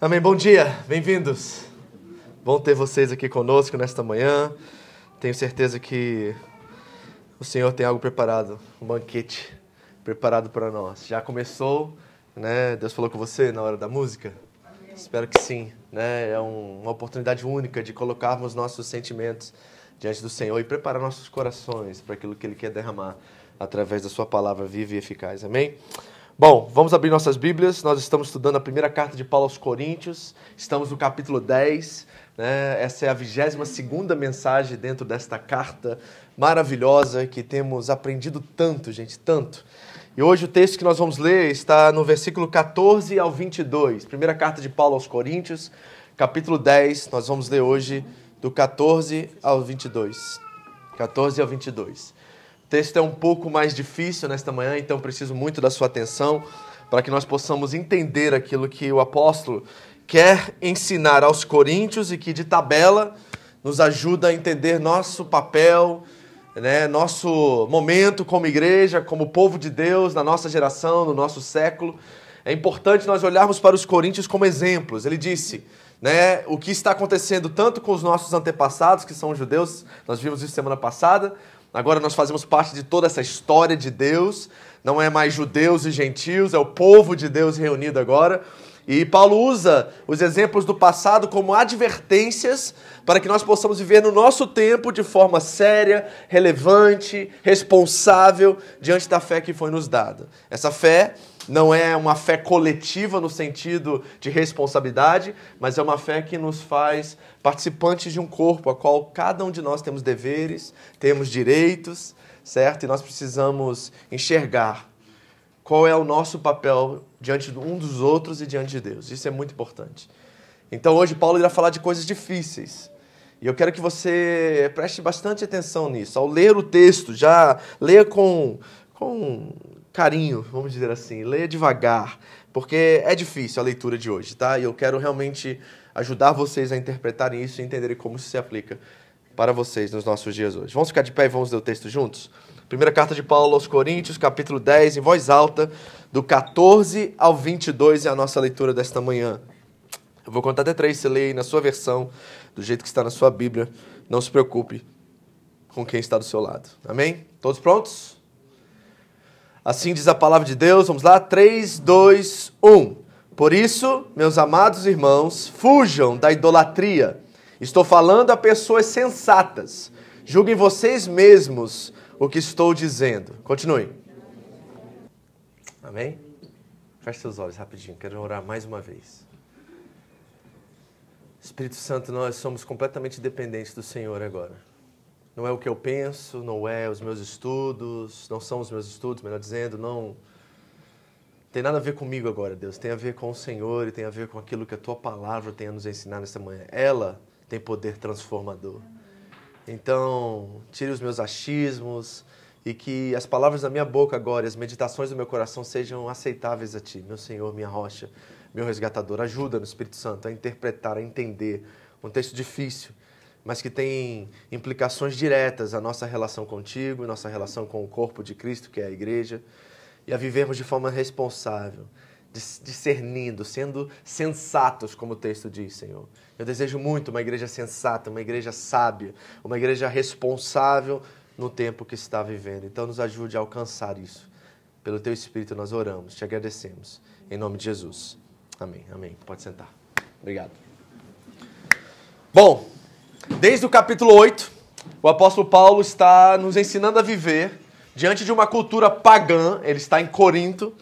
Amém. Bom dia, bem-vindos. Bom ter vocês aqui conosco nesta manhã. Tenho certeza que o Senhor tem algo preparado, um banquete preparado para nós. Já começou, né? Deus falou com você na hora da música. Espero que sim, né? É um- uma oportunidade única de colocarmos nossos sentimentos diante do Senhor e preparar nossos corações para aquilo que Ele quer derramar através da Sua palavra viva e eficaz. Amém? Bom, vamos abrir nossas Bíblias. Nós estamos estudando a primeira carta de Paulo aos Coríntios. Estamos no capítulo 10. Né? Essa é a 22 mensagem dentro desta carta maravilhosa que temos aprendido tanto, gente, tanto. E hoje o texto que nós vamos ler está no versículo 14 ao 22. Primeira carta de Paulo aos Coríntios, capítulo 10. Nós vamos ler hoje do 14 ao 22. 14 ao 22. O texto é um pouco mais difícil nesta manhã, então preciso muito da sua atenção para que nós possamos entender aquilo que o apóstolo quer ensinar aos coríntios e que de tabela nos ajuda a entender nosso papel, né, nosso momento como igreja, como povo de Deus, na nossa geração, no nosso século. É importante nós olharmos para os coríntios como exemplos. Ele disse, né, o que está acontecendo tanto com os nossos antepassados, que são os judeus, nós vimos isso semana passada, agora nós fazemos parte de toda essa história de Deus, não é mais judeus e gentios, é o povo de Deus reunido agora. E Paulo usa os exemplos do passado como advertências para que nós possamos viver no nosso tempo de forma séria, relevante, responsável diante da fé que foi nos dada. Essa fé não é uma fé coletiva no sentido de responsabilidade, mas é uma fé que nos faz participantes de um corpo, a qual cada um de nós temos deveres, temos direitos, certo? E nós precisamos enxergar qual é o nosso papel diante um dos outros e diante de Deus. Isso é muito importante. Então hoje Paulo irá falar de coisas difíceis. E eu quero que você preste bastante atenção nisso. Ao ler o texto, já leia com, com carinho, vamos dizer assim. Leia devagar, porque é difícil a leitura de hoje, tá? E eu quero realmente ajudar vocês a interpretarem isso e entenderem como isso se aplica para vocês nos nossos dias hoje. Vamos ficar de pé e vamos ler o texto juntos? Primeira carta de Paulo aos Coríntios, capítulo 10, em voz alta, do 14 ao 22 é a nossa leitura desta manhã. Eu vou contar até três, você lê aí na sua versão, do jeito que está na sua Bíblia. Não se preocupe com quem está do seu lado. Amém? Todos prontos? Assim diz a palavra de Deus. Vamos lá? 3, 2, 1. Por isso, meus amados irmãos, fujam da idolatria. Estou falando a pessoas sensatas. Julguem vocês mesmos o que estou dizendo. Continue. Amém? Feche seus olhos rapidinho. Quero orar mais uma vez. Espírito Santo, nós somos completamente dependentes do Senhor agora. Não é o que eu penso, não é os meus estudos, não são os meus estudos, melhor dizendo, não tem nada a ver comigo agora, Deus. Tem a ver com o Senhor e tem a ver com aquilo que a tua palavra tem a nos ensinar nesta manhã. Ela tem poder transformador. Então, tire os meus achismos e que as palavras da minha boca agora e as meditações do meu coração sejam aceitáveis a ti, meu Senhor, minha rocha, meu resgatador. Ajuda no Espírito Santo a interpretar, a entender um texto difícil, mas que tem implicações diretas à nossa relação contigo, nossa relação com o corpo de Cristo, que é a igreja, e a vivermos de forma responsável, discernindo, sendo sensatos, como o texto diz, Senhor. Eu desejo muito uma igreja sensata, uma igreja sábia, uma igreja responsável no tempo que está vivendo. Então, nos ajude a alcançar isso. Pelo Teu Espírito nós oramos, te agradecemos. Em nome de Jesus. Amém. Amém. Pode sentar. Obrigado. Bom, desde o capítulo 8, o apóstolo Paulo está nos ensinando a viver diante de uma cultura pagã. Ele está em Corinto,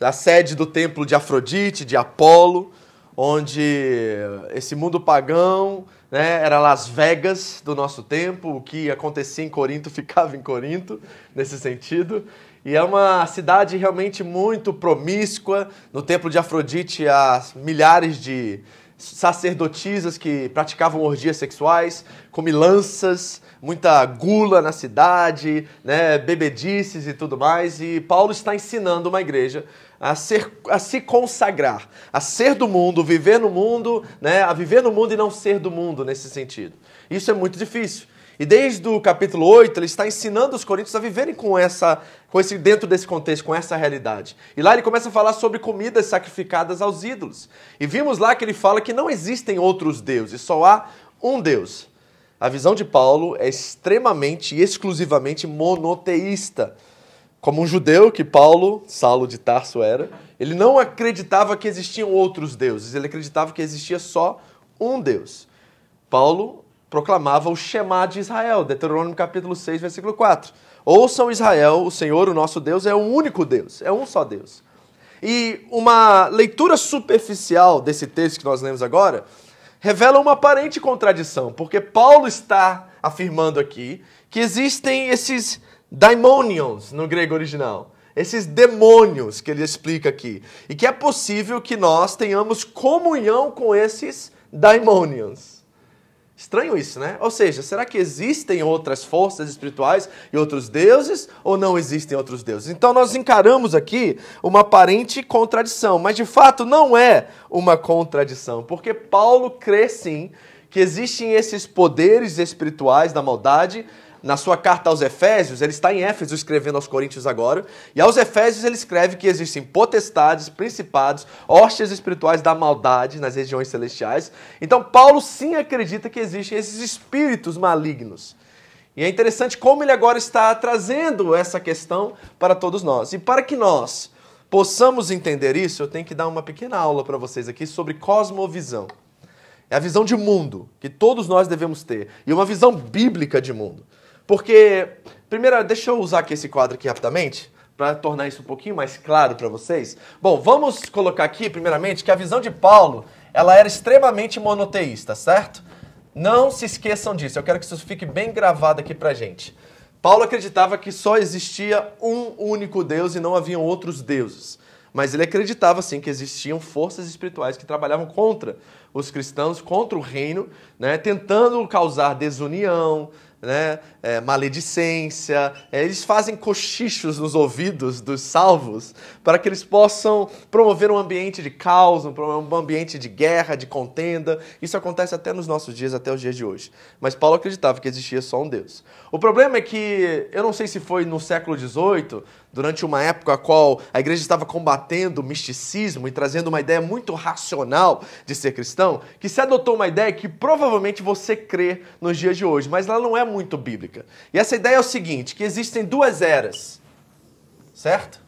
a sede do templo de Afrodite, de Apolo, onde esse mundo pagão né, era Las Vegas do nosso tempo, o que acontecia em Corinto ficava em Corinto, nesse sentido. E é uma cidade realmente muito promíscua. No templo de Afrodite há milhares de sacerdotisas que praticavam orgias sexuais, comilanças, muita gula na cidade, né, bebedices e tudo mais. E Paulo está ensinando uma igreja a, ser, a se consagrar, a ser do mundo, viver no mundo, né, a viver no mundo e não ser do mundo nesse sentido. Isso é muito difícil. E desde o capítulo 8, ele está ensinando os coríntios a viverem com essa, com esse dentro desse contexto, com essa realidade. E lá ele começa a falar sobre comidas sacrificadas aos ídolos. E vimos lá que ele fala que não existem outros deuses, só há um Deus. A visão de Paulo é extremamente e exclusivamente monoteísta. Como um judeu que Paulo, Saulo de Tarso era, ele não acreditava que existiam outros deuses, ele acreditava que existia só um Deus. Paulo proclamava o Shema de Israel, Deuteronômio capítulo 6, versículo 4. Ouçam Israel, o Senhor, o nosso Deus, é o único Deus, é um só Deus. E uma leitura superficial desse texto que nós lemos agora revela uma aparente contradição, porque Paulo está afirmando aqui que existem esses daimonions no grego original, esses demônios que ele explica aqui, e que é possível que nós tenhamos comunhão com esses daimonions. Estranho isso, né? Ou seja, será que existem outras forças espirituais e outros deuses ou não existem outros deuses? Então nós encaramos aqui uma aparente contradição, mas de fato não é uma contradição, porque Paulo crê sim que existem esses poderes espirituais da maldade na sua carta aos Efésios, ele está em Éfeso escrevendo aos Coríntios agora, e aos Efésios ele escreve que existem potestades, principados, hostes espirituais da maldade nas regiões celestiais. Então Paulo sim acredita que existem esses espíritos malignos. E é interessante como ele agora está trazendo essa questão para todos nós. E para que nós possamos entender isso, eu tenho que dar uma pequena aula para vocês aqui sobre cosmovisão. É a visão de mundo que todos nós devemos ter. E uma visão bíblica de mundo. Porque, primeiro, deixa eu usar aqui esse quadro aqui rapidamente para tornar isso um pouquinho mais claro para vocês. Bom, vamos colocar aqui, primeiramente, que a visão de Paulo ela era extremamente monoteísta, certo? Não se esqueçam disso. Eu quero que isso fique bem gravado aqui para gente. Paulo acreditava que só existia um único Deus e não haviam outros deuses. Mas ele acreditava sim que existiam forças espirituais que trabalhavam contra os cristãos, contra o reino, né, tentando causar desunião, né? É, maledicência. É, eles fazem cochichos nos ouvidos dos salvos para que eles possam promover um ambiente de caos, um ambiente de guerra, de contenda. Isso acontece até nos nossos dias, até os dias de hoje. Mas Paulo acreditava que existia só um Deus. O problema é que, eu não sei se foi no século XVIII, durante uma época a qual a igreja estava combatendo o misticismo e trazendo uma ideia muito racional de ser cristão, que se adotou uma ideia que provavelmente você crê nos dias de hoje, mas ela não é muito bíblica. E essa ideia é o seguinte, que existem duas eras, certo?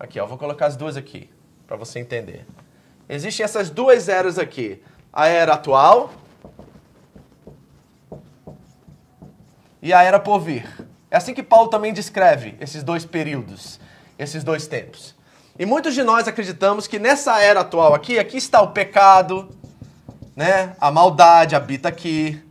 Aqui, ó, vou colocar as duas aqui, para você entender. Existem essas duas eras aqui, a era atual e a era por vir. É assim que Paulo também descreve esses dois períodos, esses dois tempos. E muitos de nós acreditamos que nessa era atual aqui, aqui está o pecado, né? A maldade habita aqui.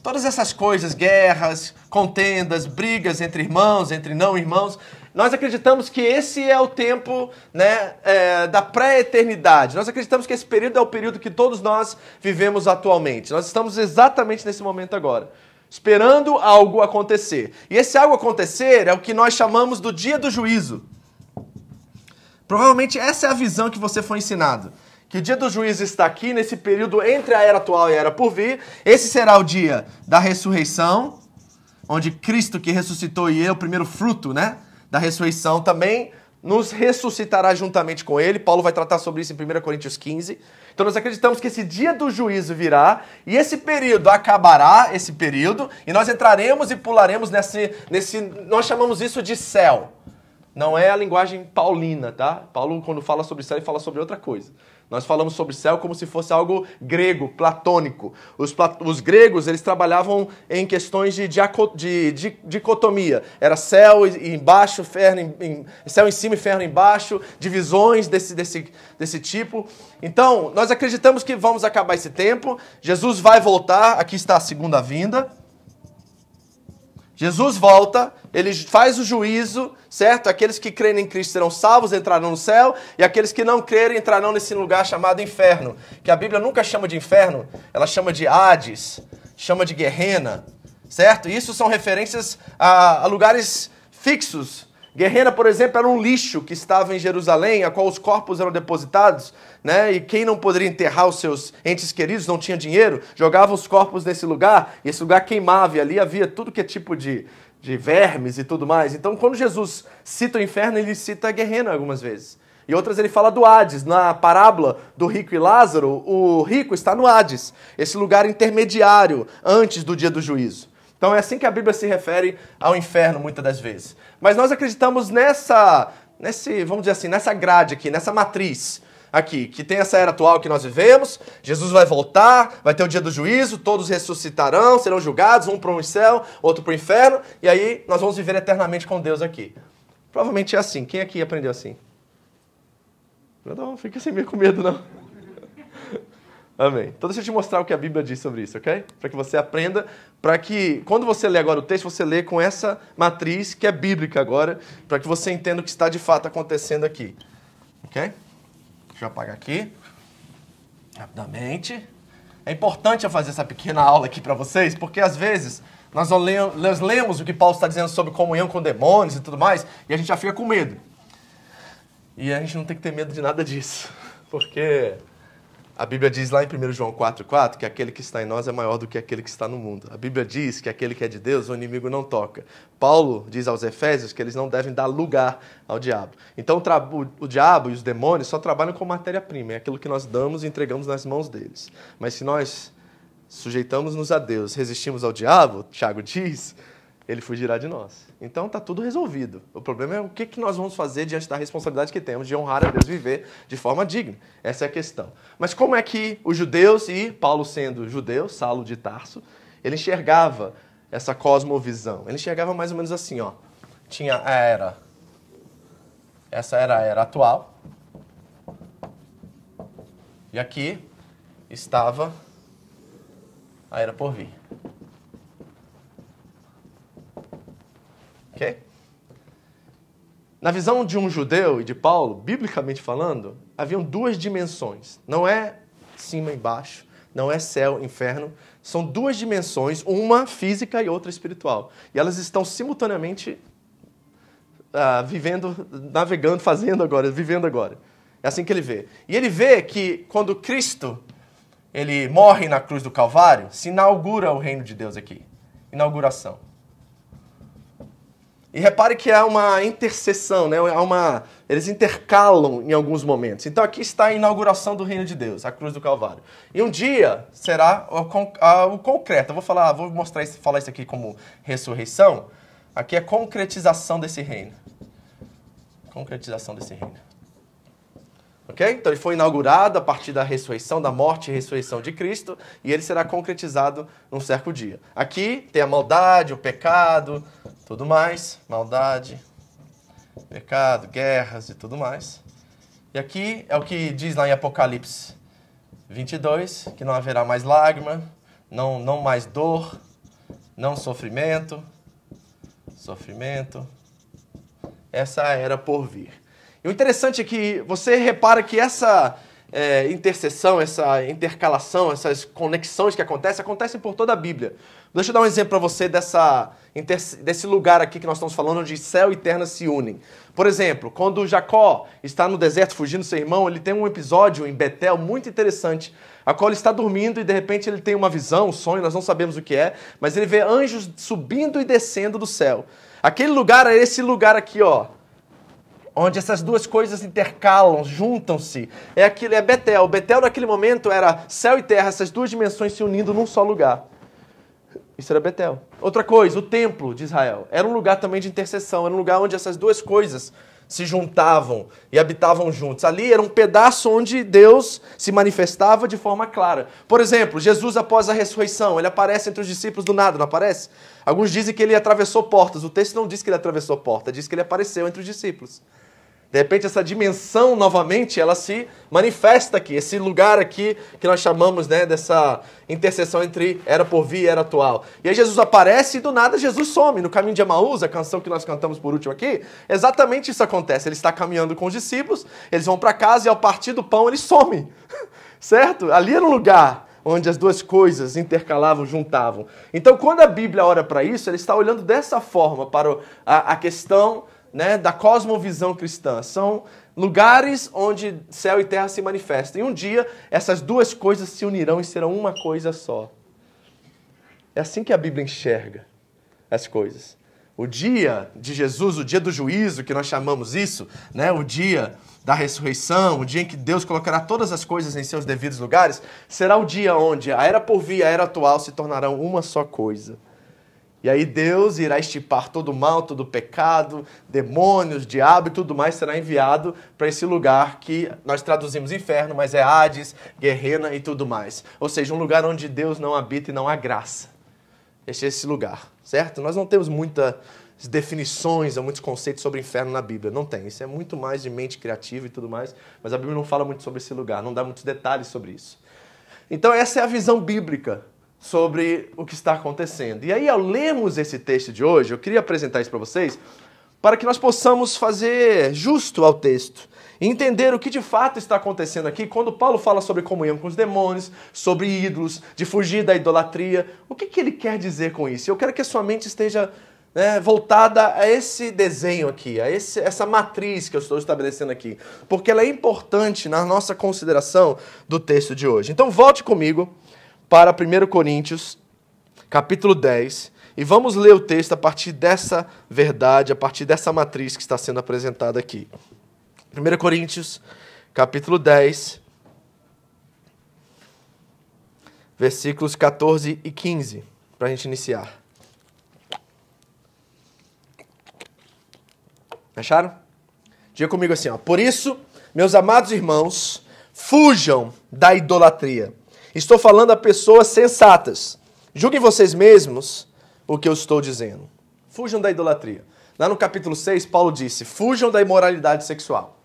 Todas essas coisas, guerras, contendas, brigas entre irmãos, entre não irmãos, nós acreditamos que esse é o tempo né, é, da pré-eternidade. Nós acreditamos que esse período é o período que todos nós vivemos atualmente. Nós estamos exatamente nesse momento agora esperando algo acontecer. E esse algo acontecer é o que nós chamamos do dia do juízo. Provavelmente essa é a visão que você foi ensinado. que o dia do juízo está aqui, nesse período entre a era atual e a era por vir. Esse será o dia da ressurreição, onde Cristo que ressuscitou e é o primeiro fruto, né, da ressurreição também nos ressuscitará juntamente com ele. Paulo vai tratar sobre isso em 1 Coríntios 15. Então nós acreditamos que esse dia do juízo virá e esse período acabará, esse período, e nós entraremos e pularemos nesse, nesse nós chamamos isso de céu. Não é a linguagem paulina, tá? Paulo, quando fala sobre céu, ele fala sobre outra coisa. Nós falamos sobre céu como se fosse algo grego, platônico. Os, os gregos, eles trabalhavam em questões de, de, de dicotomia. Era céu embaixo, ferro em, céu em cima e ferro embaixo, divisões desse, desse, desse tipo. Então, nós acreditamos que vamos acabar esse tempo. Jesus vai voltar, aqui está a segunda vinda. Jesus volta, ele faz o juízo, certo? Aqueles que creem em Cristo serão salvos, entrarão no céu, e aqueles que não crerem entrarão nesse lugar chamado inferno, que a Bíblia nunca chama de inferno, ela chama de Hades, chama de Guerrena, certo? Isso são referências a, a lugares fixos. Guerrena, por exemplo, era um lixo que estava em Jerusalém, a qual os corpos eram depositados, né? E quem não poderia enterrar os seus entes queridos, não tinha dinheiro, jogava os corpos nesse lugar, e esse lugar queimava, e ali havia tudo que é tipo de, de vermes e tudo mais. Então, quando Jesus cita o inferno, ele cita a Guerrena algumas vezes. E outras ele fala do Hades. Na parábola do rico e Lázaro, o rico está no Hades, esse lugar intermediário antes do dia do juízo. Então é assim que a Bíblia se refere ao inferno muitas das vezes. Mas nós acreditamos nessa, nesse, vamos dizer assim, nessa grade aqui, nessa matriz aqui, que tem essa era atual que nós vivemos. Jesus vai voltar, vai ter o dia do juízo, todos ressuscitarão, serão julgados, um para o céu, outro para o inferno, e aí nós vamos viver eternamente com Deus aqui. Provavelmente é assim. Quem aqui aprendeu assim? Não, fica sem medo com medo, não. Amém. Então deixa eu te mostrar o que a Bíblia diz sobre isso, ok? Para que você aprenda, para que quando você lê agora o texto, você lê com essa matriz que é bíblica agora, para que você entenda o que está de fato acontecendo aqui. Ok? Deixa eu apagar aqui. Rapidamente. É importante eu fazer essa pequena aula aqui para vocês, porque às vezes nós, lemos, nós lemos o que Paulo está dizendo sobre comunhão com demônios e tudo mais, e a gente já fica com medo. E a gente não tem que ter medo de nada disso, porque a Bíblia diz lá em 1 João 4,4 que aquele que está em nós é maior do que aquele que está no mundo. A Bíblia diz que aquele que é de Deus, o inimigo não toca. Paulo diz aos Efésios que eles não devem dar lugar ao diabo. Então o, diabo e os demônios só trabalham com matéria-prima, é aquilo que nós damos e entregamos nas mãos deles. Mas se nós sujeitamos-nos a Deus, resistimos ao diabo, Tiago diz, ele fugirá de nós. Então está tudo resolvido. O problema é o que, que nós vamos fazer diante da responsabilidade que temos de honrar a Deus viver de forma digna. Essa é a questão. Mas como é que os judeus, e Paulo sendo judeu, Saulo de Tarso, ele enxergava essa cosmovisão? Ele enxergava mais ou menos assim, ó. Tinha a era. Essa era a era atual. E aqui estava a era por vir. Ok? Na visão de um judeu e de Paulo, biblicamente falando, haviam duas dimensões. Não é cima e baixo, não é céu, inferno. São duas dimensões, uma física e outra espiritual. E elas estão simultaneamente uh, vivendo, navegando, fazendo agora, vivendo agora. É assim que ele vê. E ele vê que quando Cristo ele morre na cruz do Calvário, se inaugura o reino de Deus aqui. Inauguração. E repare que há uma interseção, né? há uma, eles intercalam em alguns momentos. Então aqui está a inauguração do reino de Deus, a cruz do Calvário. E um dia será o, o concreto. Eu vou falar, vou mostrar isso, falar isso aqui como ressurreição. Aqui é a concretização desse reino. Concretização desse reino. Então ele foi inaugurado a partir da ressurreição, da morte e ressurreição de Cristo, e ele será concretizado num certo dia. Aqui tem a maldade, o pecado, tudo mais, maldade, pecado, guerras e tudo mais. E aqui é o que diz lá em Apocalipse 22, que não haverá mais lágrima, não, não mais dor, não sofrimento, sofrimento. Essa era por vir. E o interessante é que você repara que essa, é, interseção, essa intercalação, essas conexões que acontecem, acontecem por toda a Bíblia. Deixa eu dar um exemplo para você dessa, desse lugar aqui que nós estamos falando, onde céu e terra se unem. Por exemplo, quando Jacó está no deserto fugindo do seu irmão, ele tem um episódio em Betel muito interessante, a qual ele está dormindo e de repente ele tem uma visão, um sonho, nós não sabemos o que é, mas ele vê anjos subindo e descendo do céu. Aquele lugar é esse lugar aqui, ó, onde essas duas coisas intercalam, juntam-se. É aquilo, é Betel. Betel naquele momento era céu e terra, essas duas dimensões se unindo num só lugar. Isso era Betel. Outra coisa, o templo de Israel. Era um lugar também de intercessão, era um lugar onde essas duas coisas se juntavam e habitavam juntos. Ali era um pedaço onde Deus se manifestava de forma clara. Por exemplo, Jesus após a ressurreição, ele aparece entre os discípulos do nada, não aparece? Alguns dizem que ele atravessou portas. O texto não diz que ele atravessou portas, diz que ele apareceu entre os discípulos. De repente, essa dimensão novamente ela se manifesta aqui, esse lugar aqui que nós chamamos né, dessa interseção entre era por vir e era atual. E aí Jesus aparece e do nada Jesus some. No caminho de Emaús, a canção que nós cantamos por último aqui, exatamente isso acontece. Ele está caminhando com os discípulos, eles vão para casa e ao partir do pão ele some. certo? Ali era um lugar onde as duas coisas intercalavam, juntavam. Então, quando a Bíblia olha para isso, ela está olhando dessa forma para a questão né, da cosmovisão cristã. São lugares onde céu e terra se manifestam. E um dia essas duas coisas se unirão e serão uma coisa só. É assim que a Bíblia enxerga as coisas. O dia de Jesus, o dia do juízo, que nós chamamos isso, né, o dia da ressurreição, o dia em que Deus colocará todas as coisas em seus devidos lugares, será o dia onde a era por vir e a era atual se tornarão uma só coisa. E aí Deus irá estipar todo o mal, todo pecado, demônios, diabo e tudo mais será enviado para esse lugar que nós traduzimos inferno, mas é Hades, Guerrena e tudo mais. Ou seja, um lugar onde Deus não habita e não há graça. Este é esse lugar, certo? Nós não temos muitas definições muitos conceitos sobre inferno na Bíblia. Não tem. Isso é muito mais de mente criativa e tudo mais, mas a Bíblia não fala muito sobre esse lugar, não dá muitos detalhes sobre isso. Então essa é a visão bíblica sobre o que está acontecendo. E aí, ao lermos esse texto de hoje, eu queria apresentar isso para vocês, para que nós possamos fazer justo ao texto entender o que de fato está acontecendo aqui quando Paulo fala sobre comunhão com os demônios, sobre ídolos, de fugir da idolatria. O que, que ele quer dizer com isso? Eu quero que a sua mente esteja né, voltada a esse desenho aqui, a esse, essa matriz que eu estou estabelecendo aqui, porque ela é importante na nossa consideração do texto de hoje. Então, volte comigo para 1 Coríntios, capítulo 10, e vamos ler o texto a partir dessa verdade, a partir dessa matriz que está sendo apresentada aqui. 1 Coríntios, capítulo 10, versículos 14 e 15, para a gente iniciar. Acharam? Diga comigo assim, ó. Por isso, meus amados irmãos, fujam da idolatria. Estou falando a pessoas sensatas. Julguem vocês mesmos o que eu estou dizendo. Fujam da idolatria. Lá no capítulo 6, Paulo disse: fujam da imoralidade sexual.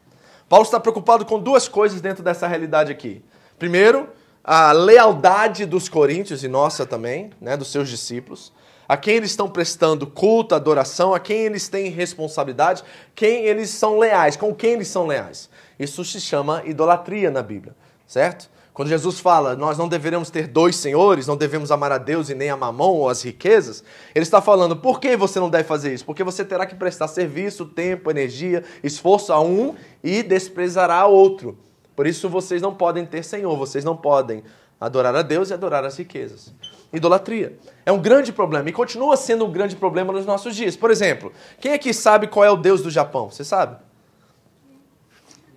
Paulo está preocupado com duas coisas dentro dessa realidade aqui. Primeiro, a lealdade dos coríntios e nossa também, né, dos seus discípulos, a quem eles estão prestando culto, adoração, a quem eles têm responsabilidade, quem eles são leais, com quem eles são leais. Isso se chama idolatria na Bíblia, certo? Quando Jesus fala, nós não deveremos ter dois senhores, não devemos amar a Deus e nem a mamão ou as riquezas, ele está falando, por que você não deve fazer isso? Porque você terá que prestar serviço, tempo, energia, esforço a um e desprezará a outro. Por isso vocês não podem ter senhor, vocês não podem adorar a Deus e adorar as riquezas. Idolatria. É um grande problema e continua sendo um grande problema nos nossos dias. Por exemplo, quem aqui sabe qual é o Deus do Japão? Você sabe?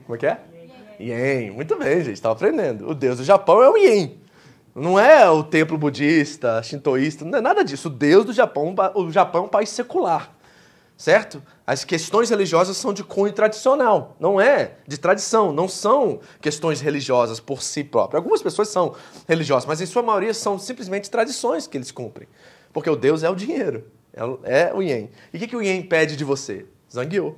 Como é que é? Yen. Muito bem, gente, estava aprendendo. O deus do Japão é o Yen. Não é o templo budista, shintoísta, não é nada disso. O deus do Japão, o Japão é um país secular, certo? As questões religiosas são de cunho tradicional, não é de tradição, não são questões religiosas por si próprias. Algumas pessoas são religiosas, mas em sua maioria são simplesmente tradições que eles cumprem. Porque o Deus é o dinheiro, é, é o Yen. E o que, que o Yen pede de você? Zangueou.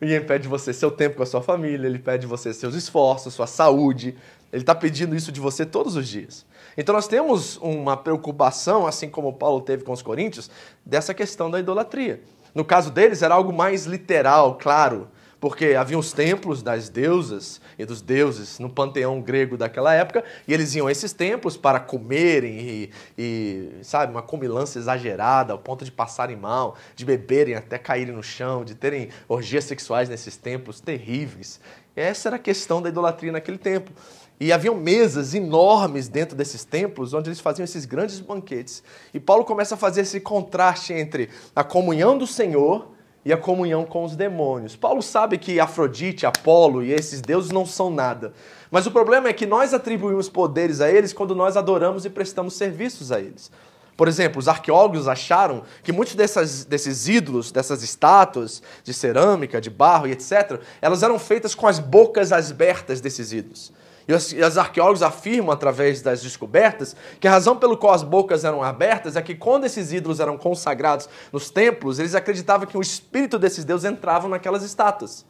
Ninguém pede de você seu tempo com a sua família, ele pede de você seus esforços, sua saúde. Ele está pedindo isso de você todos os dias. Então nós temos uma preocupação, assim como Paulo teve com os coríntios, dessa questão da idolatria. No caso deles era algo mais literal, claro, porque havia os templos das deusas e dos deuses no panteão grego daquela época, e eles iam a esses templos para comerem e, e, sabe, uma comilança exagerada, ao ponto de passarem mal, de beberem até caírem no chão, de terem orgias sexuais nesses templos terríveis. Essa era a questão da idolatria naquele tempo. E haviam mesas enormes dentro desses templos onde eles faziam esses grandes banquetes. E Paulo começa a fazer esse contraste entre a comunhão do Senhor e a comunhão com os demônios. Paulo sabe que Afrodite, Apolo e esses deuses não são nada. Mas o problema é que nós atribuímos poderes a eles quando nós adoramos e prestamos serviços a eles. Por exemplo, os arqueólogos acharam que muitos dessas, desses ídolos, dessas estátuas de cerâmica, de barro e etc., elas eram feitas com as bocas abertas desses ídolos. E os, e os, arqueólogos afirmam, através das descobertas, que a razão pelo qual as bocas eram abertas é que quando esses ídolos eram consagrados nos templos, eles acreditavam que o espírito desses deuses entrava naquelas estátuas.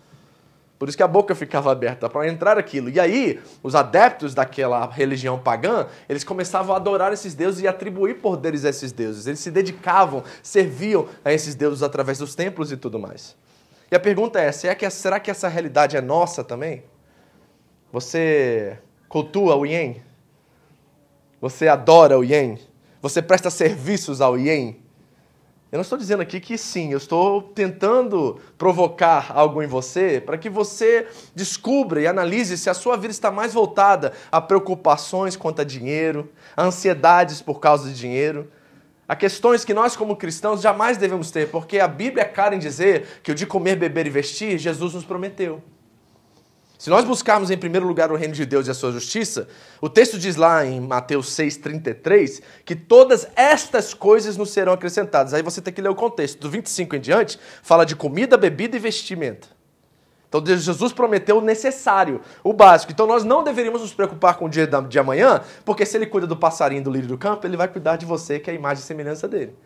Por isso que a boca ficava aberta para entrar aquilo. E aí, os adeptos daquela religião pagã, eles começavam a adorar esses deuses e atribuir poderes a esses deuses. Eles se dedicavam, serviam a esses deuses através dos templos e tudo mais. E a pergunta é: que, será que essa realidade é nossa também? Você cultua o Yen? Você adora o Yen? Você presta serviços ao Yen? Eu não estou dizendo aqui que sim, eu estou tentando provocar algo em você para que você descubra e analise se a sua vida está mais voltada a preocupações quanto a dinheiro, a ansiedades por causa de dinheiro, a questões que nós, como cristãos, jamais devemos ter, porque a Bíblia é clara em dizer que o de comer, beber e vestir, Jesus nos prometeu. Se nós buscarmos em primeiro lugar o reino de Deus e a sua justiça, o texto diz lá em Mateus 6,33 que todas estas coisas nos serão acrescentadas. Aí você tem que ler o contexto. Do 25 em diante, fala de comida, bebida e vestimenta. Então Jesus prometeu o necessário, o básico. Então nós não deveríamos nos preocupar com o dia de amanhã, porque se ele cuida do passarinho do lírio do campo, ele vai cuidar de você, que é a imagem e semelhança dele.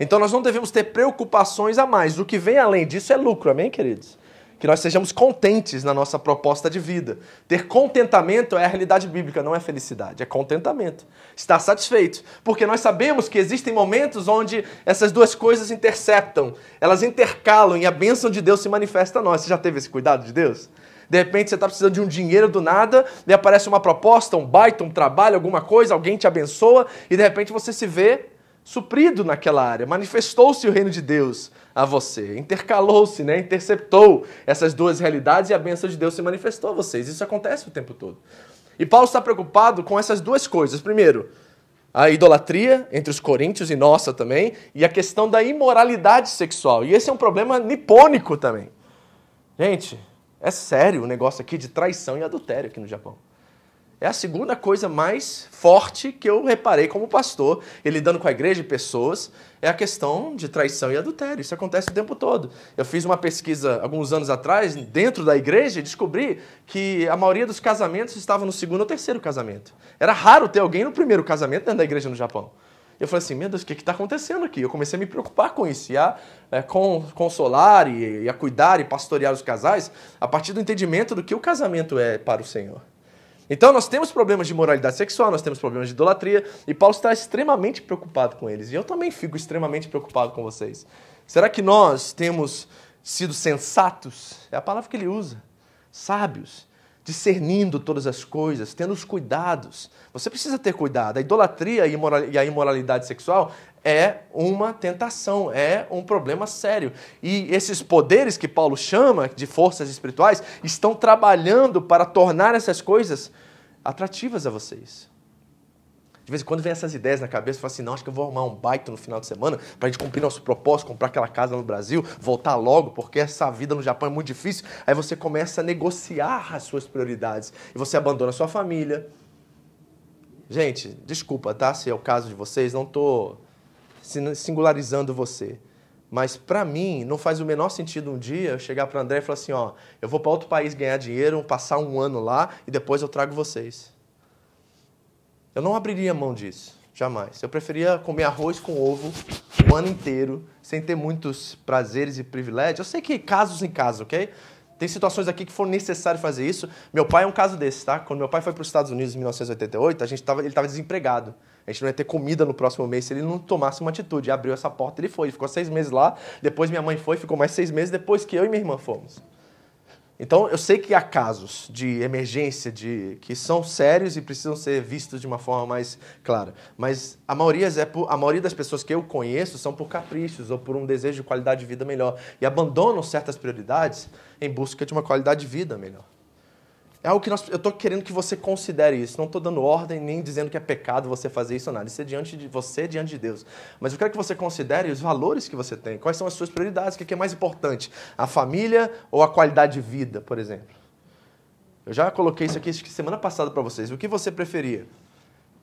Então nós não devemos ter preocupações a mais. O que vem além disso é lucro, amém, queridos? Que nós sejamos contentes na nossa proposta de vida. Ter contentamento é a realidade bíblica, não é felicidade, é contentamento. Estar satisfeito, porque nós sabemos que existem momentos onde essas duas coisas interceptam, elas intercalam e a bênção de Deus se manifesta a nós. Você já teve esse cuidado de Deus? De repente você está precisando de um dinheiro do nada, e aparece uma proposta, um baita, um trabalho, alguma coisa, alguém te abençoa, e de repente você se vê suprido naquela área. Manifestou-se o reino de Deus a você. Intercalou-se, né? interceptou essas duas realidades e a bênção de Deus se manifestou a vocês. Isso acontece o tempo todo. E Paulo está preocupado com essas duas coisas. Primeiro, a idolatria entre os coríntios e nossa também, e a questão da imoralidade sexual. E esse é um problema nipônico também. Gente, é sério o negócio aqui de traição e adultério aqui no Japão. É a segunda coisa mais forte que eu reparei como pastor, lidando com a igreja e pessoas, é a questão de traição e adultério. Isso acontece o tempo todo. Eu fiz uma pesquisa alguns anos atrás, dentro da igreja, e descobri que a maioria dos casamentos estava no segundo ou terceiro casamento. Era raro ter alguém no primeiro casamento dentro da igreja no Japão. Eu falei assim, meu Deus, o que está acontecendo aqui? Eu comecei a me preocupar com isso, e a é, consolar e, e a cuidar e pastorear os casais a partir do entendimento do que o casamento é para o Senhor. Então nós temos problemas de moralidade sexual, nós temos problemas de idolatria, e Paulo está extremamente preocupado com eles. E eu também fico extremamente preocupado com vocês. Será que nós temos sido sensatos? É a palavra que ele usa. Sábios, discernindo todas as coisas, tendo os cuidados. Você precisa ter cuidado. A idolatria e a imoralidade sexual é uma tentação, é um problema sério. E esses poderes que Paulo chama de forças espirituais estão trabalhando para tornar essas coisas atrativas a vocês. De vez em quando vem essas ideias na cabeça, fala assim, não, acho que eu vou arrumar um baita no final de semana para a gente cumprir nosso propósito, comprar aquela casa no Brasil, voltar logo, porque essa vida no Japão é muito difícil. Aí você começa a negociar as suas prioridades e você abandona a sua família. Gente, desculpa, tá? Se é o caso de vocês, não estou singularizando você. Mas para mim não faz o menor sentido um dia eu chegar para André e falar assim, ó, eu vou para outro país ganhar dinheiro, passar um ano lá e depois eu trago vocês. Eu não abriria mão disso, jamais. Eu preferia comer arroz com ovo o ano inteiro, sem ter muitos prazeres e privilégios. Eu sei que casos em casos, ok? Tem situações aqui que for necessário fazer isso. Meu pai é um caso desse, tá? Quando meu pai foi para os Estados Unidos em 1988, a gente tava, ele estava desempregado. A gente não ia ter comida no próximo mês se ele não tomasse uma atitude. Abriu essa porta, ele foi. Ficou seis meses lá. Depois minha mãe foi, ficou mais seis meses depois que eu e minha irmã fomos. Então, eu sei que há casos de emergência de que são sérios e precisam ser vistos de uma forma mais clara. Mas a maioria, é por, a maioria das pessoas que eu conheço são por caprichos ou por um desejo de qualidade de vida melhor. E abandonam certas prioridades em busca de uma qualidade de vida melhor. É algo que nós, eu estou querendo que você considere isso. Não estou dando ordem nem dizendo que é pecado você fazer isso ou nada. Isso é diante de você, diante de Deus. Mas eu quero que você considere os valores que você tem. Quais são as suas prioridades? O que é mais importante? A família ou a qualidade de vida, por exemplo? Eu já coloquei isso aqui semana passada para vocês. O que você preferia?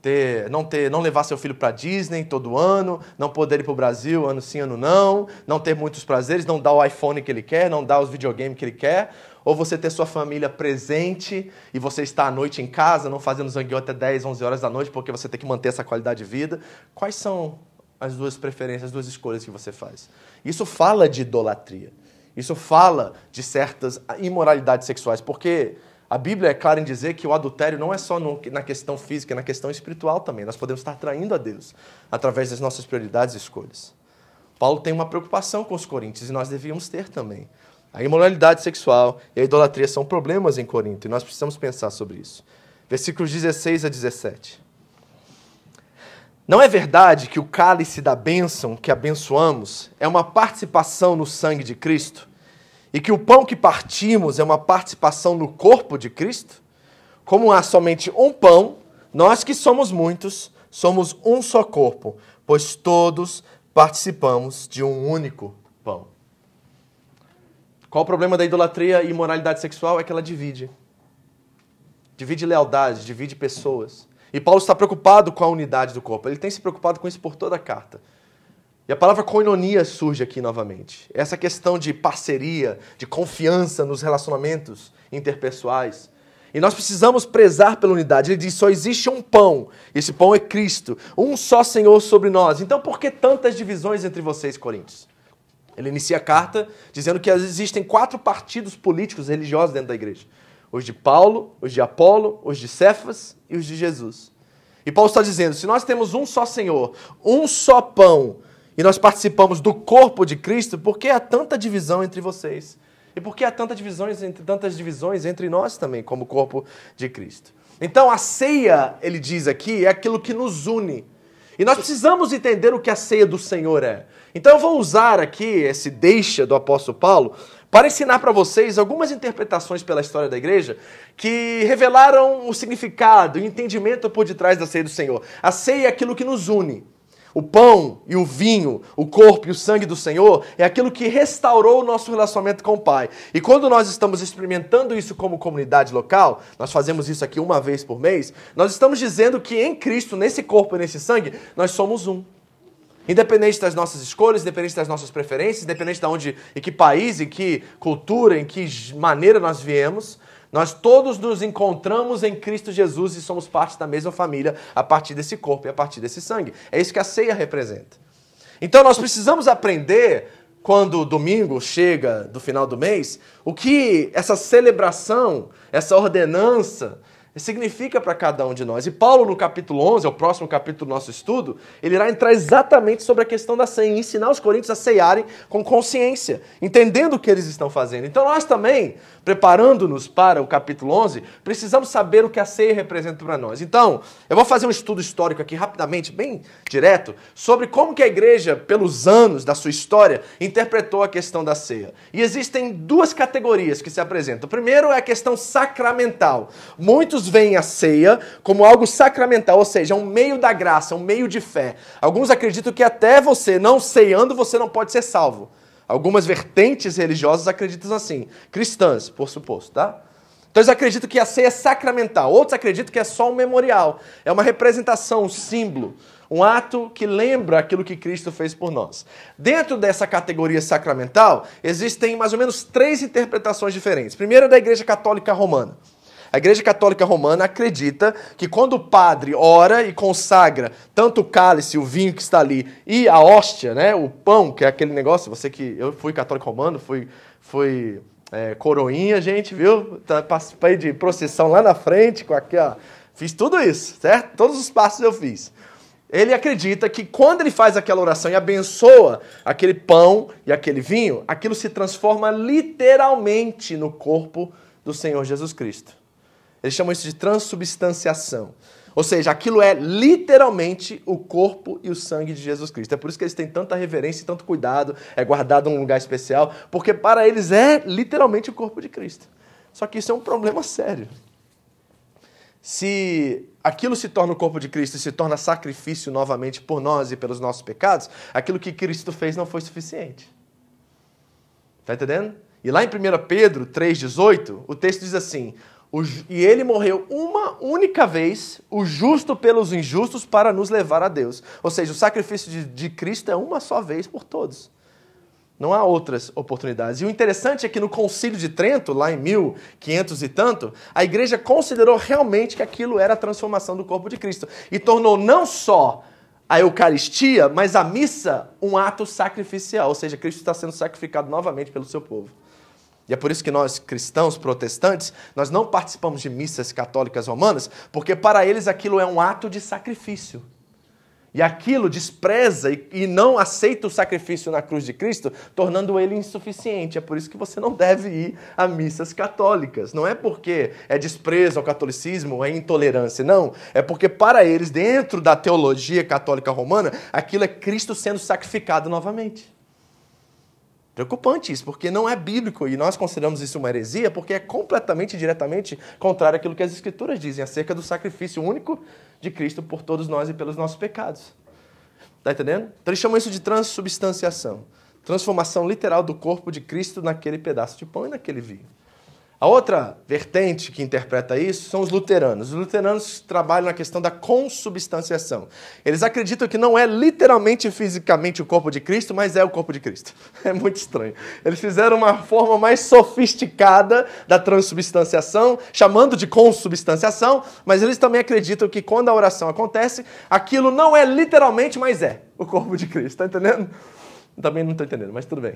Ter, não ter, não levar seu filho para Disney todo ano, não poder ir para o Brasil ano sim, ano não, não ter muitos prazeres, não dar o iPhone que ele quer, não dar os videogames que ele quer, ou você ter sua família presente e você estar à noite em casa, não fazendo zangueio até 10, 11 horas da noite, porque você tem que manter essa qualidade de vida. Quais são as duas preferências, as duas escolhas que você faz? Isso fala de idolatria. Isso fala de certas imoralidades sexuais, porque a Bíblia é clara em dizer que o adultério não é só no, na questão física, é na questão espiritual também. Nós podemos estar traindo a Deus através das nossas prioridades e escolhas. Paulo tem uma preocupação com os coríntios e nós devíamos ter também. A imoralidade sexual e a idolatria são problemas em Corinto e nós precisamos pensar sobre isso. Versículos 16 a 17. Não é verdade que o cálice da bênção que abençoamos é uma participação no sangue de Cristo? E que o pão que partimos é uma participação no corpo de Cristo? Como há somente um pão, nós que somos muitos, somos um só corpo, pois todos participamos de um único. Qual o problema da idolatria e imoralidade sexual? É que ela divide. Divide lealdade, divide pessoas. E Paulo está preocupado com a unidade do corpo. Ele tem se preocupado com isso por toda a carta. E a palavra koinonia surge aqui novamente. Essa questão de parceria, de confiança nos relacionamentos interpessoais. E nós precisamos prezar pela unidade. Ele diz: só existe um pão. Esse pão é Cristo. Um só Senhor sobre nós. Então por que tantas divisões entre vocês, Coríntios? Ele inicia a carta dizendo que existem quatro partidos políticos religiosos dentro da igreja: os de Paulo, os de Apolo, os de Cefas e os de Jesus. E Paulo está dizendo: se nós temos um só Senhor, um só pão, e nós participamos do corpo de Cristo, por que há tanta divisão entre vocês? E por que há tantas divisões entre, tantas divisões entre nós também, como corpo de Cristo? Então, a ceia, ele diz aqui, é aquilo que nos une. E nós precisamos entender o que a ceia do Senhor é. Então eu vou usar aqui esse deixa do apóstolo Paulo para ensinar para vocês algumas interpretações pela história da igreja que revelaram o significado o entendimento por detrás da ceia do Senhor. A ceia é aquilo que nos une. O pão e o vinho, o corpo e o sangue do Senhor é aquilo que restaurou o nosso relacionamento com o Pai. E quando nós estamos experimentando isso como comunidade local, nós fazemos isso aqui uma vez por mês, nós estamos dizendo que em Cristo, nesse corpo e nesse sangue, nós somos um. Independente das nossas escolhas, independente das nossas preferências, independente de onde, em que país, em que cultura, em que maneira nós viemos, nós todos nos encontramos em Cristo Jesus e somos parte da mesma família a partir desse corpo e a partir desse sangue. É isso que a ceia representa. Então nós precisamos aprender, quando o domingo chega do final do mês, o que essa celebração, essa ordenança, significa para cada um de nós. E Paulo, no capítulo 11, é o próximo capítulo do nosso estudo, ele irá entrar exatamente sobre a questão da ceia e ensinar os coríntios a ceiarem com consciência, entendendo o que eles estão fazendo. Então nós também, preparando-nos para o capítulo 11, precisamos saber o que a ceia representa para nós. Então, eu vou fazer um estudo histórico aqui rapidamente, bem direto, sobre como que a igreja, pelos anos da sua história, interpretou a questão da ceia. E existem duas categorias que se apresentam. O primeiro é a questão sacramental. Muitos Muitos veem a ceia como algo sacramental, ou seja, um meio da graça, um meio de fé. Alguns acreditam que até você não ceando, você não pode ser salvo. Algumas vertentes religiosas acreditam assim, cristãs, por suposto, tá? Então eles acreditam que a ceia é sacramental, outros acreditam que é só um memorial, é uma representação, um símbolo, um ato que lembra aquilo que Cristo fez por nós. Dentro dessa categoria sacramental, existem mais ou menos três interpretações diferentes. Primeiro é da Igreja Católica Romana. A Igreja Católica Romana acredita que quando o padre ora e consagra tanto o cálice, o vinho que está ali, e a hóstia, né, o pão, que é aquele negócio, você que eu fui católico romano, fui, fui é, coroinha, gente, viu? Tá, participei de procissão lá na frente, com aqui, ó, fiz tudo isso, certo? Todos os passos eu fiz. Ele acredita que quando ele faz aquela oração e abençoa aquele pão e aquele vinho, aquilo se transforma literalmente no corpo do Senhor Jesus Cristo. Eles chamam isso de transubstanciação. Ou seja, aquilo é literalmente o corpo e o sangue de Jesus Cristo. É por isso que eles têm tanta reverência e tanto cuidado, é guardado num lugar especial, porque para eles é literalmente o corpo de Cristo. Só que isso é um problema sério. Se aquilo se torna o corpo de Cristo e se torna sacrifício novamente por nós e pelos nossos pecados, aquilo que Cristo fez não foi suficiente. Está entendendo? E lá em 1 Pedro 3,18, o texto diz assim: e ele morreu uma única vez, o justo pelos injustos, para nos levar a Deus. Ou seja, o sacrifício de, de Cristo é uma só vez por todos. Não há outras oportunidades. E o interessante é que no Concílio de Trento, lá em 1500 e tanto, a igreja considerou realmente que aquilo era a transformação do corpo de Cristo. E tornou não só a Eucaristia, mas a missa um ato sacrificial. Ou seja, Cristo está sendo sacrificado novamente pelo seu povo. E é por isso que nós, cristãos protestantes, nós não participamos de missas católicas romanas, porque para eles aquilo é um ato de sacrifício. E aquilo despreza e, não aceita o sacrifício na cruz de Cristo, tornando ele insuficiente. É por isso que você não deve ir a missas católicas. Não é porque é desprezo ao catolicismo, é intolerância. Não. É porque para eles, dentro da teologia católica romana, aquilo é Cristo sendo sacrificado novamente. Preocupante isso, porque não é bíblico e nós consideramos isso uma heresia porque é completamente diretamente contrário àquilo que as Escrituras dizem acerca do sacrifício único de Cristo por todos nós e pelos nossos pecados. Está entendendo? Então eles chamam isso de transubstanciação transformação literal do corpo de Cristo naquele pedaço de pão e naquele vinho. A outra vertente que interpreta isso são os luteranos. Os luteranos trabalham na questão da consubstanciação. Eles acreditam que não é literalmente fisicamente o corpo de Cristo, mas é o corpo de Cristo. É muito estranho. Eles fizeram uma forma mais sofisticada da transubstanciação, chamando de consubstanciação, mas eles também acreditam que quando a oração acontece, aquilo não é literalmente, mas é o corpo de Cristo. Está entendendo? Também não estou entendendo, mas tudo bem.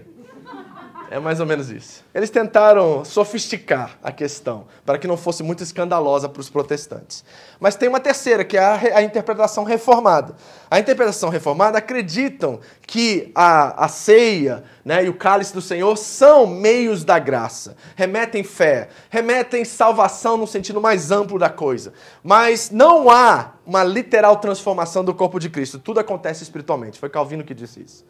É mais ou menos isso. Eles tentaram sofisticar a questão para que não fosse muito escandalosa para os protestantes. Mas tem uma terceira, que é a, a interpretação reformada. A interpretação reformada acreditam que a, a ceia né, e o cálice do Senhor são meios da graça, remetem fé, remetem salvação no sentido mais amplo da coisa. Mas não há uma literal transformação do corpo de Cristo. Tudo acontece espiritualmente. Foi Calvino que disse isso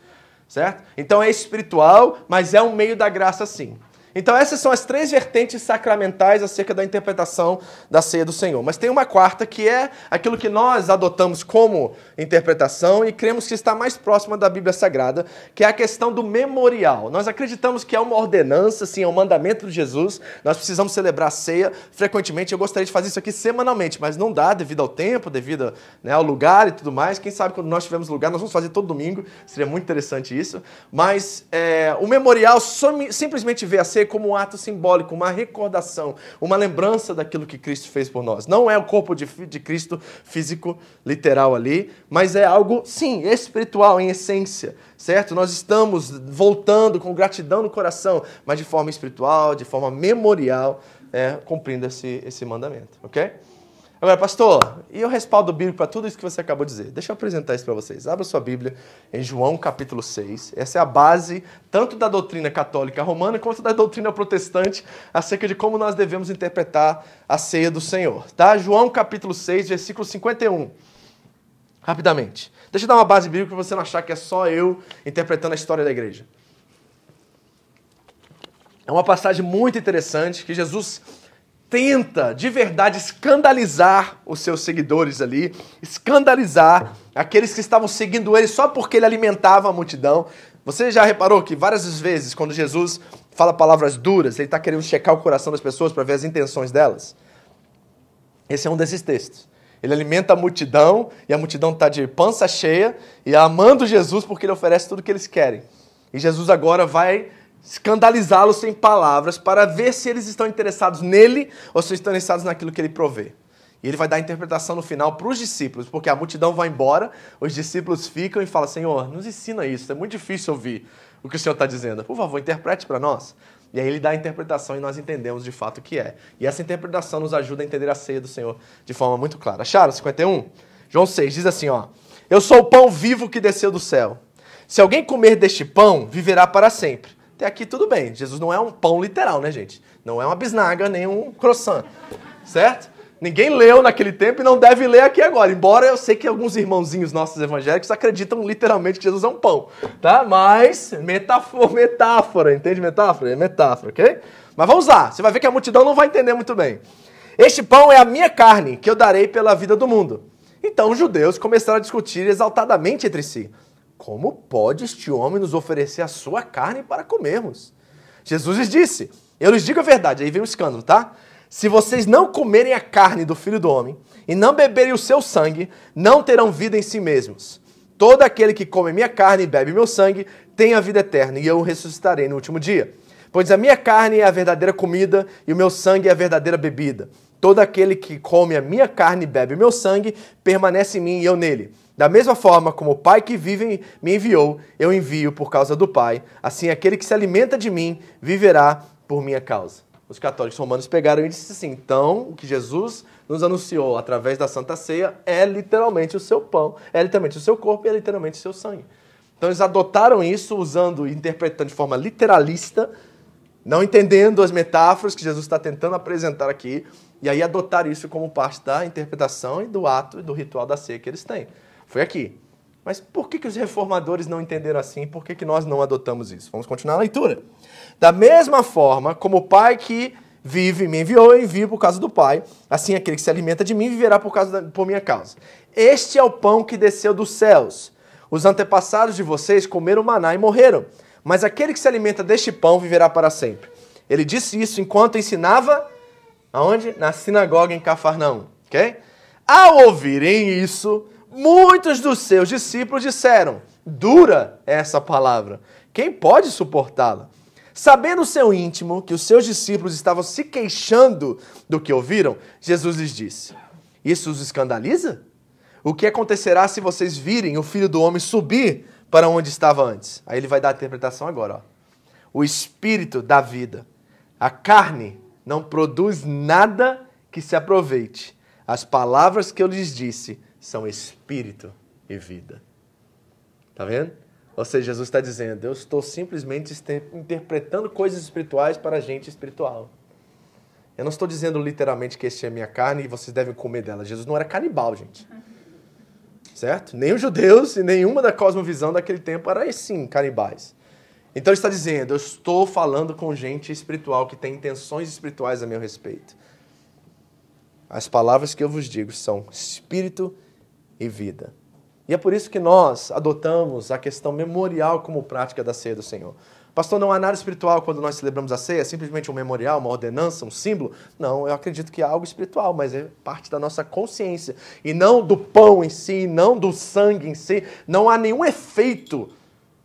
certo? Então é espiritual, mas é um meio da graça sim. Então, essas são as três vertentes sacramentais acerca da interpretação da ceia do Senhor. Mas tem uma quarta que é aquilo que nós adotamos como interpretação e cremos que está mais próxima da Bíblia Sagrada, que é a questão do memorial. Nós acreditamos que é uma ordenança, sim, é um mandamento de Jesus. Nós precisamos celebrar a ceia frequentemente. Eu gostaria de fazer isso aqui semanalmente, mas não dá devido ao tempo, devido né, ao lugar e tudo mais. Quem sabe quando nós tivermos lugar, nós vamos fazer todo domingo. Seria muito interessante isso. Mas é, o memorial simplesmente vê a ceia como um ato simbólico, uma recordação, uma lembrança daquilo que Cristo fez por nós. Não é o corpo de, de Cristo físico, literal ali, mas é algo, sim, espiritual em essência, certo? Nós estamos voltando com gratidão no coração, mas de forma espiritual, de forma memorial, é, cumprindo esse, esse mandamento, ok? Agora, pastor, e o respaldo bíblico para tudo isso que você acabou de dizer? Deixa eu apresentar isso para vocês. Abra sua Bíblia em João capítulo 6. Essa é a base tanto da doutrina católica romana quanto da doutrina protestante acerca de como nós devemos interpretar a ceia do Senhor. Tá? João capítulo 6, versículo 51. Rapidamente. Deixa eu dar uma base bíblica para você não achar que é só eu interpretando a história da igreja. É uma passagem muito interessante que Jesus tenta de verdade escandalizar os seus seguidores ali, escandalizar aqueles que estavam seguindo ele só porque ele alimentava a multidão. Você já reparou que várias vezes, quando Jesus fala palavras duras, ele está querendo checar o coração das pessoas para ver as intenções delas? Esse é um desses textos. Ele alimenta a multidão e a multidão está de pança cheia e amando Jesus porque ele oferece tudo o que eles querem. E Jesus agora vai escandalizá-los sem palavras para ver se eles estão interessados nele ou se estão interessados naquilo que ele provê. E ele vai dar a interpretação no final para os discípulos, porque a multidão vai embora, os discípulos ficam e falam: Senhor, nos ensina isso, é muito difícil ouvir o que o Senhor está dizendo. Por favor, interprete para nós. E aí ele dá a interpretação e nós entendemos de fato o que é. E essa interpretação nos ajuda a entender a ceia do Senhor de forma muito clara. Acharam 51? João 6 diz assim: ó. Eu sou o pão vivo que desceu do céu. Se alguém comer deste pão, viverá para sempre. Até aqui tudo bem. Jesus não é um pão literal, né, gente? Não é uma bisnaga, nem um croissant. Certo? Ninguém leu naquele tempo e não deve ler aqui agora. Embora eu sei que alguns irmãozinhos nossos evangélicos acreditam literalmente que Jesus é um pão, tá? Mas metáfora, metáfora, entende metáfora? É metáfora, ok? Mas vamos lá. Você vai ver que a multidão não vai entender muito bem. Este pão é a minha carne que eu darei pela vida do mundo. Então os judeus começaram a discutir exaltadamente entre si. Como pode este homem nos oferecer a sua carne para comermos? Jesus lhes disse: Eu lhes digo a verdade. Aí vem um escândalo, tá? Se vocês não comerem a carne do filho do homem e não beberem o seu sangue, não terão vida em si mesmos. Todo aquele que come minha carne e bebe meu sangue tem a vida eterna, e eu o ressuscitarei no último dia. Pois a minha carne é a verdadeira comida e o meu sangue é a verdadeira bebida. Todo aquele que come a minha carne e bebe o meu sangue permanece em mim e eu nele. Da mesma forma como o Pai que vive me enviou, eu envio por causa do Pai. Assim, aquele que se alimenta de mim viverá por minha causa os católicos romanos pegaram e disseram assim: então, o que Jesus nos anunciou através da Santa Ceia é literalmente o seu pão, é literalmente o seu corpo e é literalmente o seu sangue. Então, eles adotaram isso usando e interpretando de forma literalista, não entendendo as metáforas que Jesus está tentando apresentar aqui, e aí adotaram isso como parte da interpretação e do ato e do ritual da ceia que eles têm. Foi aqui. Mas por que, que os reformadores não entenderam assim? Por que, que nós não adotamos isso? Vamos continuar a leitura. Da mesma forma como o Pai que vive me enviou, eu envio por causa do Pai. Assim aquele que se alimenta de mim viverá por, causa da, por minha causa. Este é o pão que desceu dos céus. Os antepassados de vocês comeram maná e morreram. Mas aquele que se alimenta deste pão viverá para sempre. Ele disse isso enquanto ensinava aonde? Na sinagoga em Cafarnaum, ok? Ao ouvirem isso, muitos dos seus discípulos disseram: Dura é essa palavra. Quem pode suportá-la? Sabendo o seu íntimo que os seus discípulos estavam se queixando do que ouviram, Jesus lhes disse: Isso os escandaliza? O que acontecerá se vocês virem o filho do homem subir para onde estava antes? Aí ele vai dar a interpretação agora. Ó. O espírito da vida. A carne não produz nada que se aproveite. As palavras que eu lhes disse são espírito e vida. Tá vendo? Ou seja, Jesus está dizendo: eu estou simplesmente interpretando coisas espirituais para gente espiritual. Eu não estou dizendo literalmente que este é minha carne e vocês devem comer dela. Jesus não era canibal, gente. Certo? Nem os judeus e nenhuma da cosmovisão daquele tempo era assim, canibais. Então ele está dizendo: eu estou falando com gente espiritual que tem intenções espirituais a meu respeito. As palavras que eu vos digo são espírito e vida. E é por isso que nós adotamos a questão memorial como prática da ceia do Senhor. Pastor, não há nada espiritual quando nós celebramos a ceia? É simplesmente um memorial, uma ordenança, um símbolo? Não, eu acredito que é algo espiritual, mas é parte da nossa consciência. E não do pão em si, não do sangue em si. Não há nenhum efeito,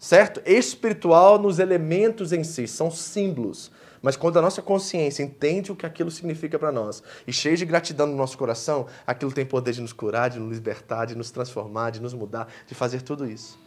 certo? Espiritual nos elementos em si, são símbolos. Mas quando a nossa consciência entende o que aquilo significa para nós e cheio de gratidão no nosso coração, aquilo tem poder de nos curar, de nos libertar, de nos transformar, de nos mudar, de fazer tudo isso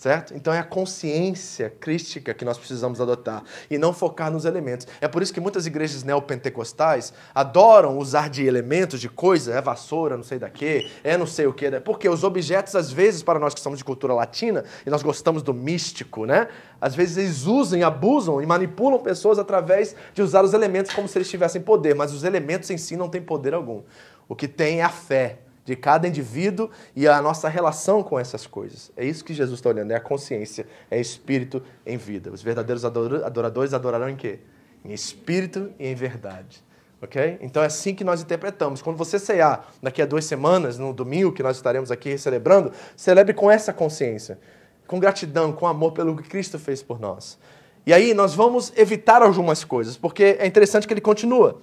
certo? Então é a consciência crística que nós precisamos adotar e não focar nos elementos. É por isso que muitas igrejas neopentecostais adoram usar de elementos, de coisa, é vassoura, não sei da quê, é não sei o quê, porque os objetos, às vezes, para nós que somos de cultura latina e nós gostamos do místico, né? Às vezes eles usam, abusam e manipulam pessoas através de usar os elementos como se eles tivessem poder, mas os elementos em si não têm poder algum. O que tem é a fé, de cada indivíduo e a nossa relação com essas coisas. É isso que Jesus está olhando, é a consciência, é espírito em vida. Os verdadeiros adoradores adorarão em quê? Em espírito e em verdade. Ok? Então é assim que nós interpretamos. Quando você cear daqui a duas semanas, no domingo que nós estaremos aqui celebrando, celebre com essa consciência, com gratidão, com amor pelo que Cristo fez por nós. E aí nós vamos evitar algumas coisas, porque é interessante que ele continua.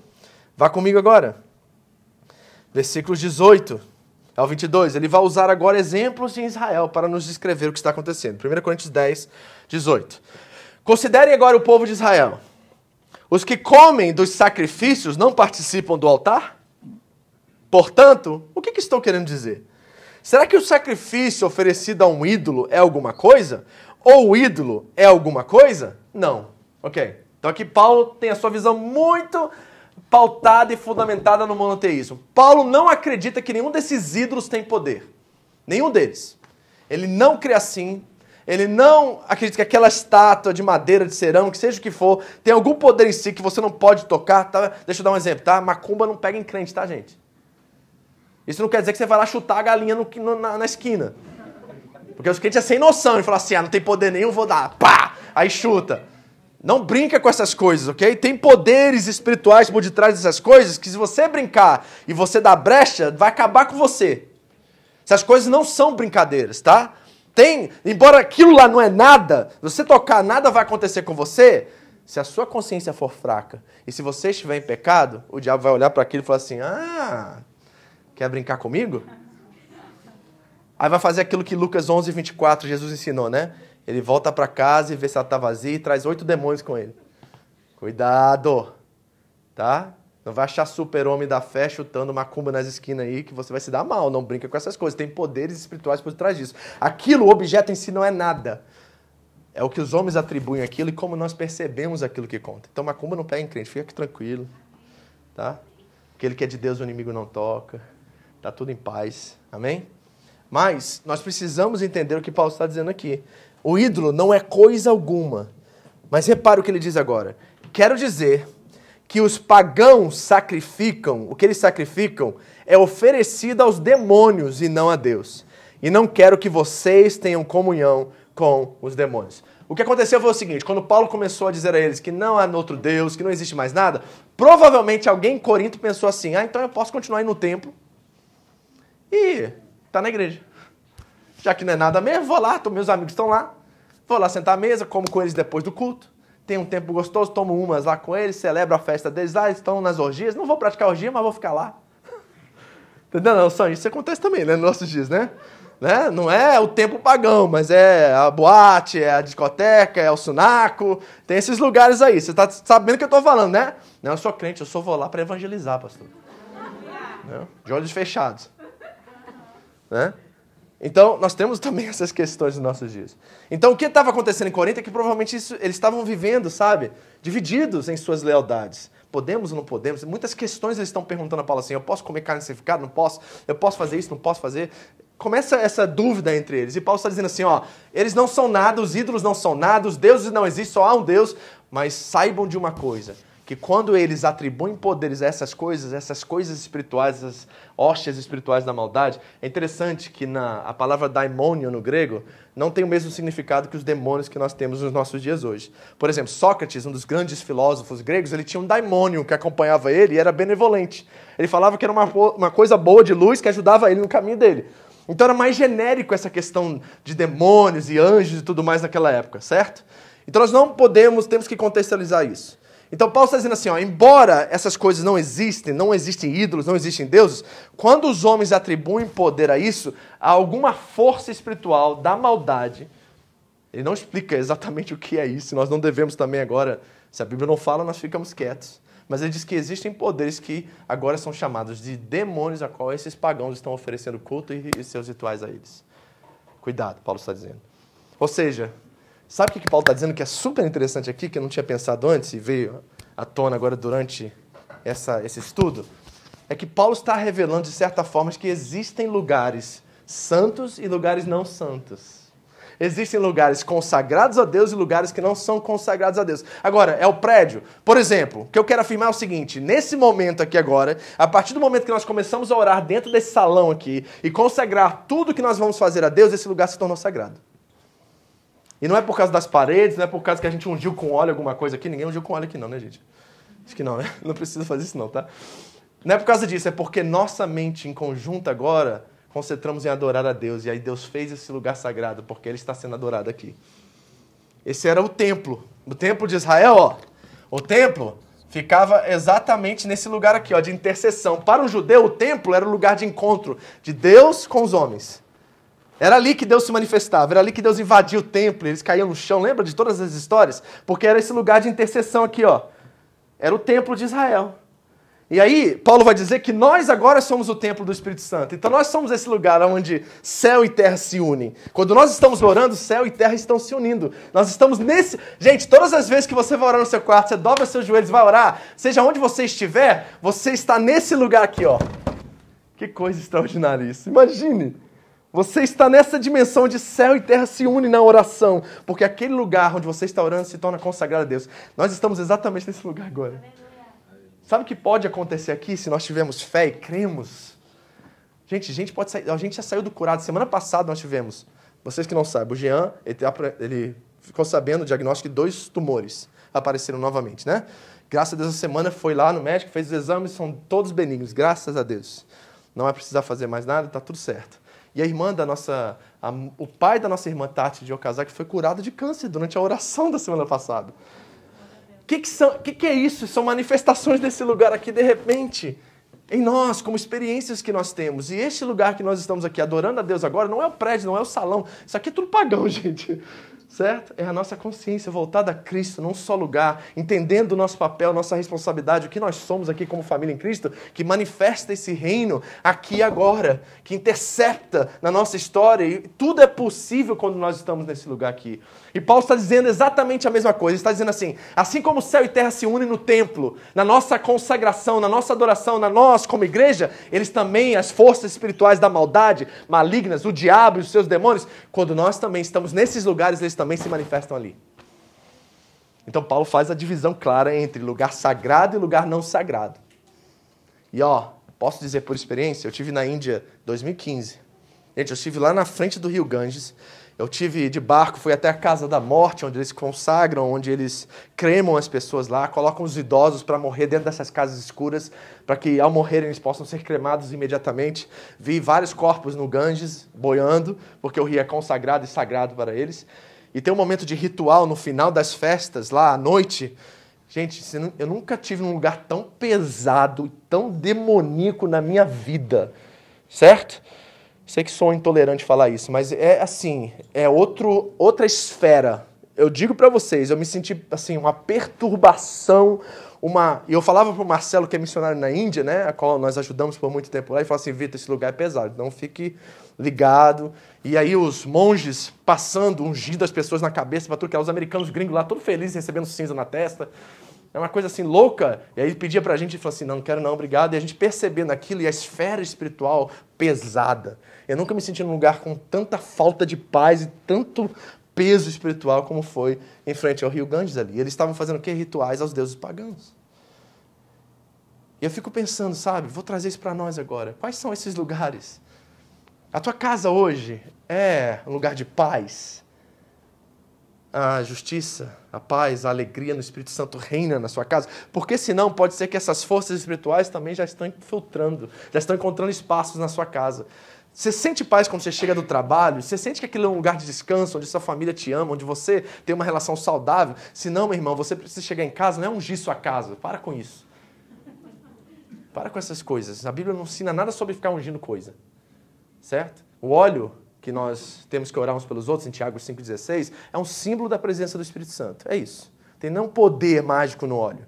Vá comigo agora. Versículos 18 ao 22, ele vai usar agora exemplos de Israel para nos descrever o que está acontecendo. 1 Coríntios 10, 18. Considerem agora o povo de Israel. Os que comem dos sacrifícios não participam do altar? Portanto, o que, que estou querendo dizer? Será que o sacrifício oferecido a um ídolo é alguma coisa? Ou o ídolo é alguma coisa? Não. Ok. Então aqui Paulo tem a sua visão muito pautada e fundamentada no monoteísmo. Paulo não acredita que nenhum desses ídolos tem poder. Nenhum deles. Ele não crê assim. Ele não acredita que aquela estátua de madeira, de cerâmica, seja o que for, tem algum poder em si que você não pode tocar. Tá? Deixa eu dar um exemplo, tá? Macumba não pega em crente, tá, gente? Isso não quer dizer que você vai lá chutar a galinha no, no, na, na, esquina. Porque os crentes é sem noção. Ele fala assim, ah, não tem poder nenhum, vou dar. Pá! Aí chuta. Não brinca com essas coisas, ok? Tem poderes espirituais por detrás dessas coisas que se você brincar e você dar brecha, vai acabar com você. Essas coisas não são brincadeiras, tá? Tem, embora aquilo lá não é nada, você tocar, nada vai acontecer com você. Se a sua consciência for fraca e se você estiver em pecado, o diabo vai olhar para aquilo e falar assim: Ah, quer brincar comigo? Aí vai fazer aquilo que Lucas 11, 24, Jesus ensinou, né? Ele volta para casa e vê se ela está vazia e traz oito demônios com ele. Cuidado, tá? Não vai achar super-homem da fé chutando macumba nas esquinas aí que você vai se dar mal. Não brinca com essas coisas. Tem poderes espirituais por trás disso. Aquilo, o objeto em si, não é nada. É o que os homens atribuem aquilo e como nós percebemos aquilo que conta. Então, macumba não pega em crente. Fica tranquilo. Tá? Aquele que é de Deus, o inimigo não toca. Tá tudo em paz. Amém? Mas nós precisamos entender o que Paulo está dizendo aqui. O ídolo não é coisa alguma. Mas repare o que ele diz agora. Quero dizer que os pagãos sacrificam, o que eles sacrificam é oferecido aos demônios e não a Deus. E não quero que vocês tenham comunhão com os demônios. O que aconteceu foi o seguinte: quando Paulo começou a dizer a eles que não há outro Deus, que não existe mais nada, provavelmente alguém em Corinto pensou assim: ah, então eu posso continuar indo no templo e tá na igreja. Já que não é nada mesmo, vou lá, meus amigos estão lá, vou lá sentar à mesa, como com eles depois do culto tem um tempo gostoso, tomo umas lá com eles, celebro a festa deles, ah, eles estão nas orgias, não vou praticar orgia, mas vou ficar lá. Entendeu? Não, só isso acontece também, né, nos nossos dias, né? né? Não é o tempo pagão, mas é a boate, é a discoteca, é o sunaco, tem esses lugares aí. Você está sabendo o que eu estou falando, né? Não, eu sou crente, eu só vou lá para evangelizar, pastor. Né? De olhos fechados. Né? Então, nós temos também essas questões nos nossos dias. Então, o que estava acontecendo em Corinto é que provavelmente isso, eles estavam vivendo, sabe? Divididos em suas lealdades. Podemos ou não podemos? Muitas questões eles estão perguntando a Paulo assim: eu posso comer carne sacrificada? Não posso? Eu posso fazer isso? Não posso fazer? Começa essa dúvida entre eles. E Paulo está dizendo assim: ó, eles não são nada, os ídolos não são nada, os deuses não existem, só há um Deus. Mas saibam de uma coisa: que quando eles atribuem poderes a essas coisas, essas coisas espirituais, essas hóstias espirituais da maldade, é interessante que na, a palavra daimônio no grego não tem o mesmo significado que os demônios que nós temos nos nossos dias hoje. Por exemplo, Sócrates, um dos grandes filósofos gregos, ele tinha um daimônio que acompanhava ele e era benevolente. Ele falava que era uma, uma coisa boa de luz que ajudava ele no caminho dele. Então era mais genérico essa questão de demônios e anjos e tudo mais naquela época, certo? Então nós não podemos, temos que contextualizar isso. Então Paulo está dizendo assim, ó, embora essas coisas não existem, não existem ídolos, não existem deuses, quando os homens atribuem poder a isso, a alguma força espiritual da maldade, ele não explica exatamente o que é isso, nós não devemos também agora, se a Bíblia não fala, nós ficamos quietos. Mas ele diz que existem poderes que agora são chamados de demônios a qual esses pagãos estão oferecendo culto e seus rituais a eles. Cuidado, Paulo está dizendo. Ou seja, Sabe o que, que Paulo está dizendo que é super interessante aqui, que eu não tinha pensado antes e veio à tona agora durante essa, esse estudo? É que Paulo está revelando, de certa forma, que existem lugares santos e lugares não santos. Existem lugares consagrados a Deus e lugares que não são consagrados a Deus. Agora, é o prédio. Por exemplo, o que eu quero afirmar é o seguinte: nesse momento aqui agora, a partir do momento que nós começamos a orar dentro desse salão aqui e consagrar tudo que nós vamos fazer a Deus, esse lugar se tornou sagrado. E não é por causa das paredes, não é por causa que a gente ungiu com óleo alguma coisa aqui. Ninguém ungiu com óleo aqui não, né, gente? Acho que não, né? Não precisa fazer isso não, tá? Não é por causa disso, é porque nossa mente em conjunto agora concentramos em adorar a Deus. E aí Deus fez esse lugar sagrado, porque Ele está sendo adorado aqui. Esse era o templo. O templo de Israel, ó. O templo ficava exatamente nesse lugar aqui, ó, de intercessão. Para um judeu, o templo era o lugar de encontro de Deus com os homens. Era ali que Deus se manifestava, era ali que Deus invadia o templo, eles caíam no chão, lembra de todas as histórias? Porque era esse lugar de intercessão aqui, ó. Era o templo de Israel. E aí, Paulo vai dizer que nós agora somos o templo do Espírito Santo. Então nós somos esse lugar onde céu e terra se unem. Quando nós estamos orando, céu e terra estão se unindo. Nós estamos nesse. Gente, todas as vezes que você vai orar no seu quarto, você dobra seus joelhos e vai orar, seja onde você estiver, você está nesse lugar aqui, ó. Que coisa extraordinária isso. Imagine. Você está nessa dimensão onde céu e terra se unem na oração, porque aquele lugar onde você está orando se torna consagrado a Deus. Nós estamos exatamente nesse lugar agora. Sabe o que pode acontecer aqui se nós tivermos fé e cremos? Gente, a gente pode sair, a gente já saiu do curado. Semana passada nós tivemos, vocês que não sabem, o Jean, ele, ele ficou sabendo o diagnóstico de dois tumores apareceram novamente, né? Graças a Deus, essa semana foi lá no médico, fez os exames, são todos benignos, graças a Deus. Não vai precisar fazer mais nada, está tudo certo. E a irmã da nossa, a, o pai da nossa irmã Tati de Okazaki foi curado de câncer durante a oração da semana passada. O que, que, são, que, que é isso? São manifestações desse lugar aqui de repente em nós, como experiências que nós temos. E este lugar que nós estamos aqui adorando a Deus agora não é o prédio, não é o salão. Isso aqui é tudo pagão, gente certo? É a nossa consciência voltada a Cristo, num só lugar, entendendo o nosso papel, nossa responsabilidade, o que nós somos aqui como família em Cristo, que manifesta esse reino aqui e agora, que intercepta na nossa história, e tudo é possível quando nós estamos nesse lugar aqui. E Paulo está dizendo exatamente a mesma coisa, ele está dizendo assim: assim como céu e terra se unem no templo, na nossa consagração, na nossa adoração, na nós como igreja, eles também, as forças espirituais da maldade, malignas, o diabo e os seus demônios, quando nós também estamos nesses lugares, eles também se manifestam ali. Então Paulo faz a divisão clara entre lugar sagrado e lugar não sagrado. E ó, posso dizer por experiência, eu tive na Índia 2015. Gente, eu estive lá na frente do Rio Ganges. Eu tive de barco, fui até a casa da morte, onde eles consagram, onde eles cremam as pessoas lá, colocam os idosos para morrer dentro dessas casas escuras, para que ao morrerem eles possam ser cremados imediatamente. Vi vários corpos no Ganges boiando, porque o rio é consagrado e sagrado para eles. E tem um momento de ritual no final das festas, lá à noite. Gente, eu nunca tive num lugar tão pesado, tão demoníaco na minha vida, certo? Sei que sou intolerante falar isso, mas é assim, é outro, outra esfera. Eu digo para vocês, eu me senti assim uma perturbação, uma. E eu falava para o Marcelo que é missionário na Índia, né, a qual nós ajudamos por muito tempo lá, e falava assim, Vitor, esse lugar é pesado, não fique ligado. E aí os monges passando, ungindo as pessoas na cabeça para tudo que é os americanos gringos lá, todo felizes, recebendo cinza na testa. É uma coisa assim louca. E aí ele pedia para a gente e falou assim: não, não quero não, obrigado. E a gente percebendo aquilo e a esfera espiritual pesada. Eu nunca me senti num lugar com tanta falta de paz e tanto peso espiritual como foi em frente ao Rio Ganges ali. Eles estavam fazendo o que? Rituais aos deuses pagãos. E eu fico pensando, sabe, vou trazer isso para nós agora. Quais são esses lugares? A tua casa hoje é um lugar de paz. A justiça, a paz, a alegria no Espírito Santo reina na sua casa. Porque senão pode ser que essas forças espirituais também já estão infiltrando, já estão encontrando espaços na sua casa. Você sente paz quando você chega do trabalho? Você sente que aquilo é um lugar de descanso, onde sua família te ama, onde você tem uma relação saudável? Se não, meu irmão, você precisa chegar em casa, não é ungir sua casa. Para com isso. Para com essas coisas. A Bíblia não ensina nada sobre ficar ungindo coisa certo? O óleo que nós temos que orar uns pelos outros, em Tiago 5,16, é um símbolo da presença do Espírito Santo. É isso. Tem não poder mágico no óleo.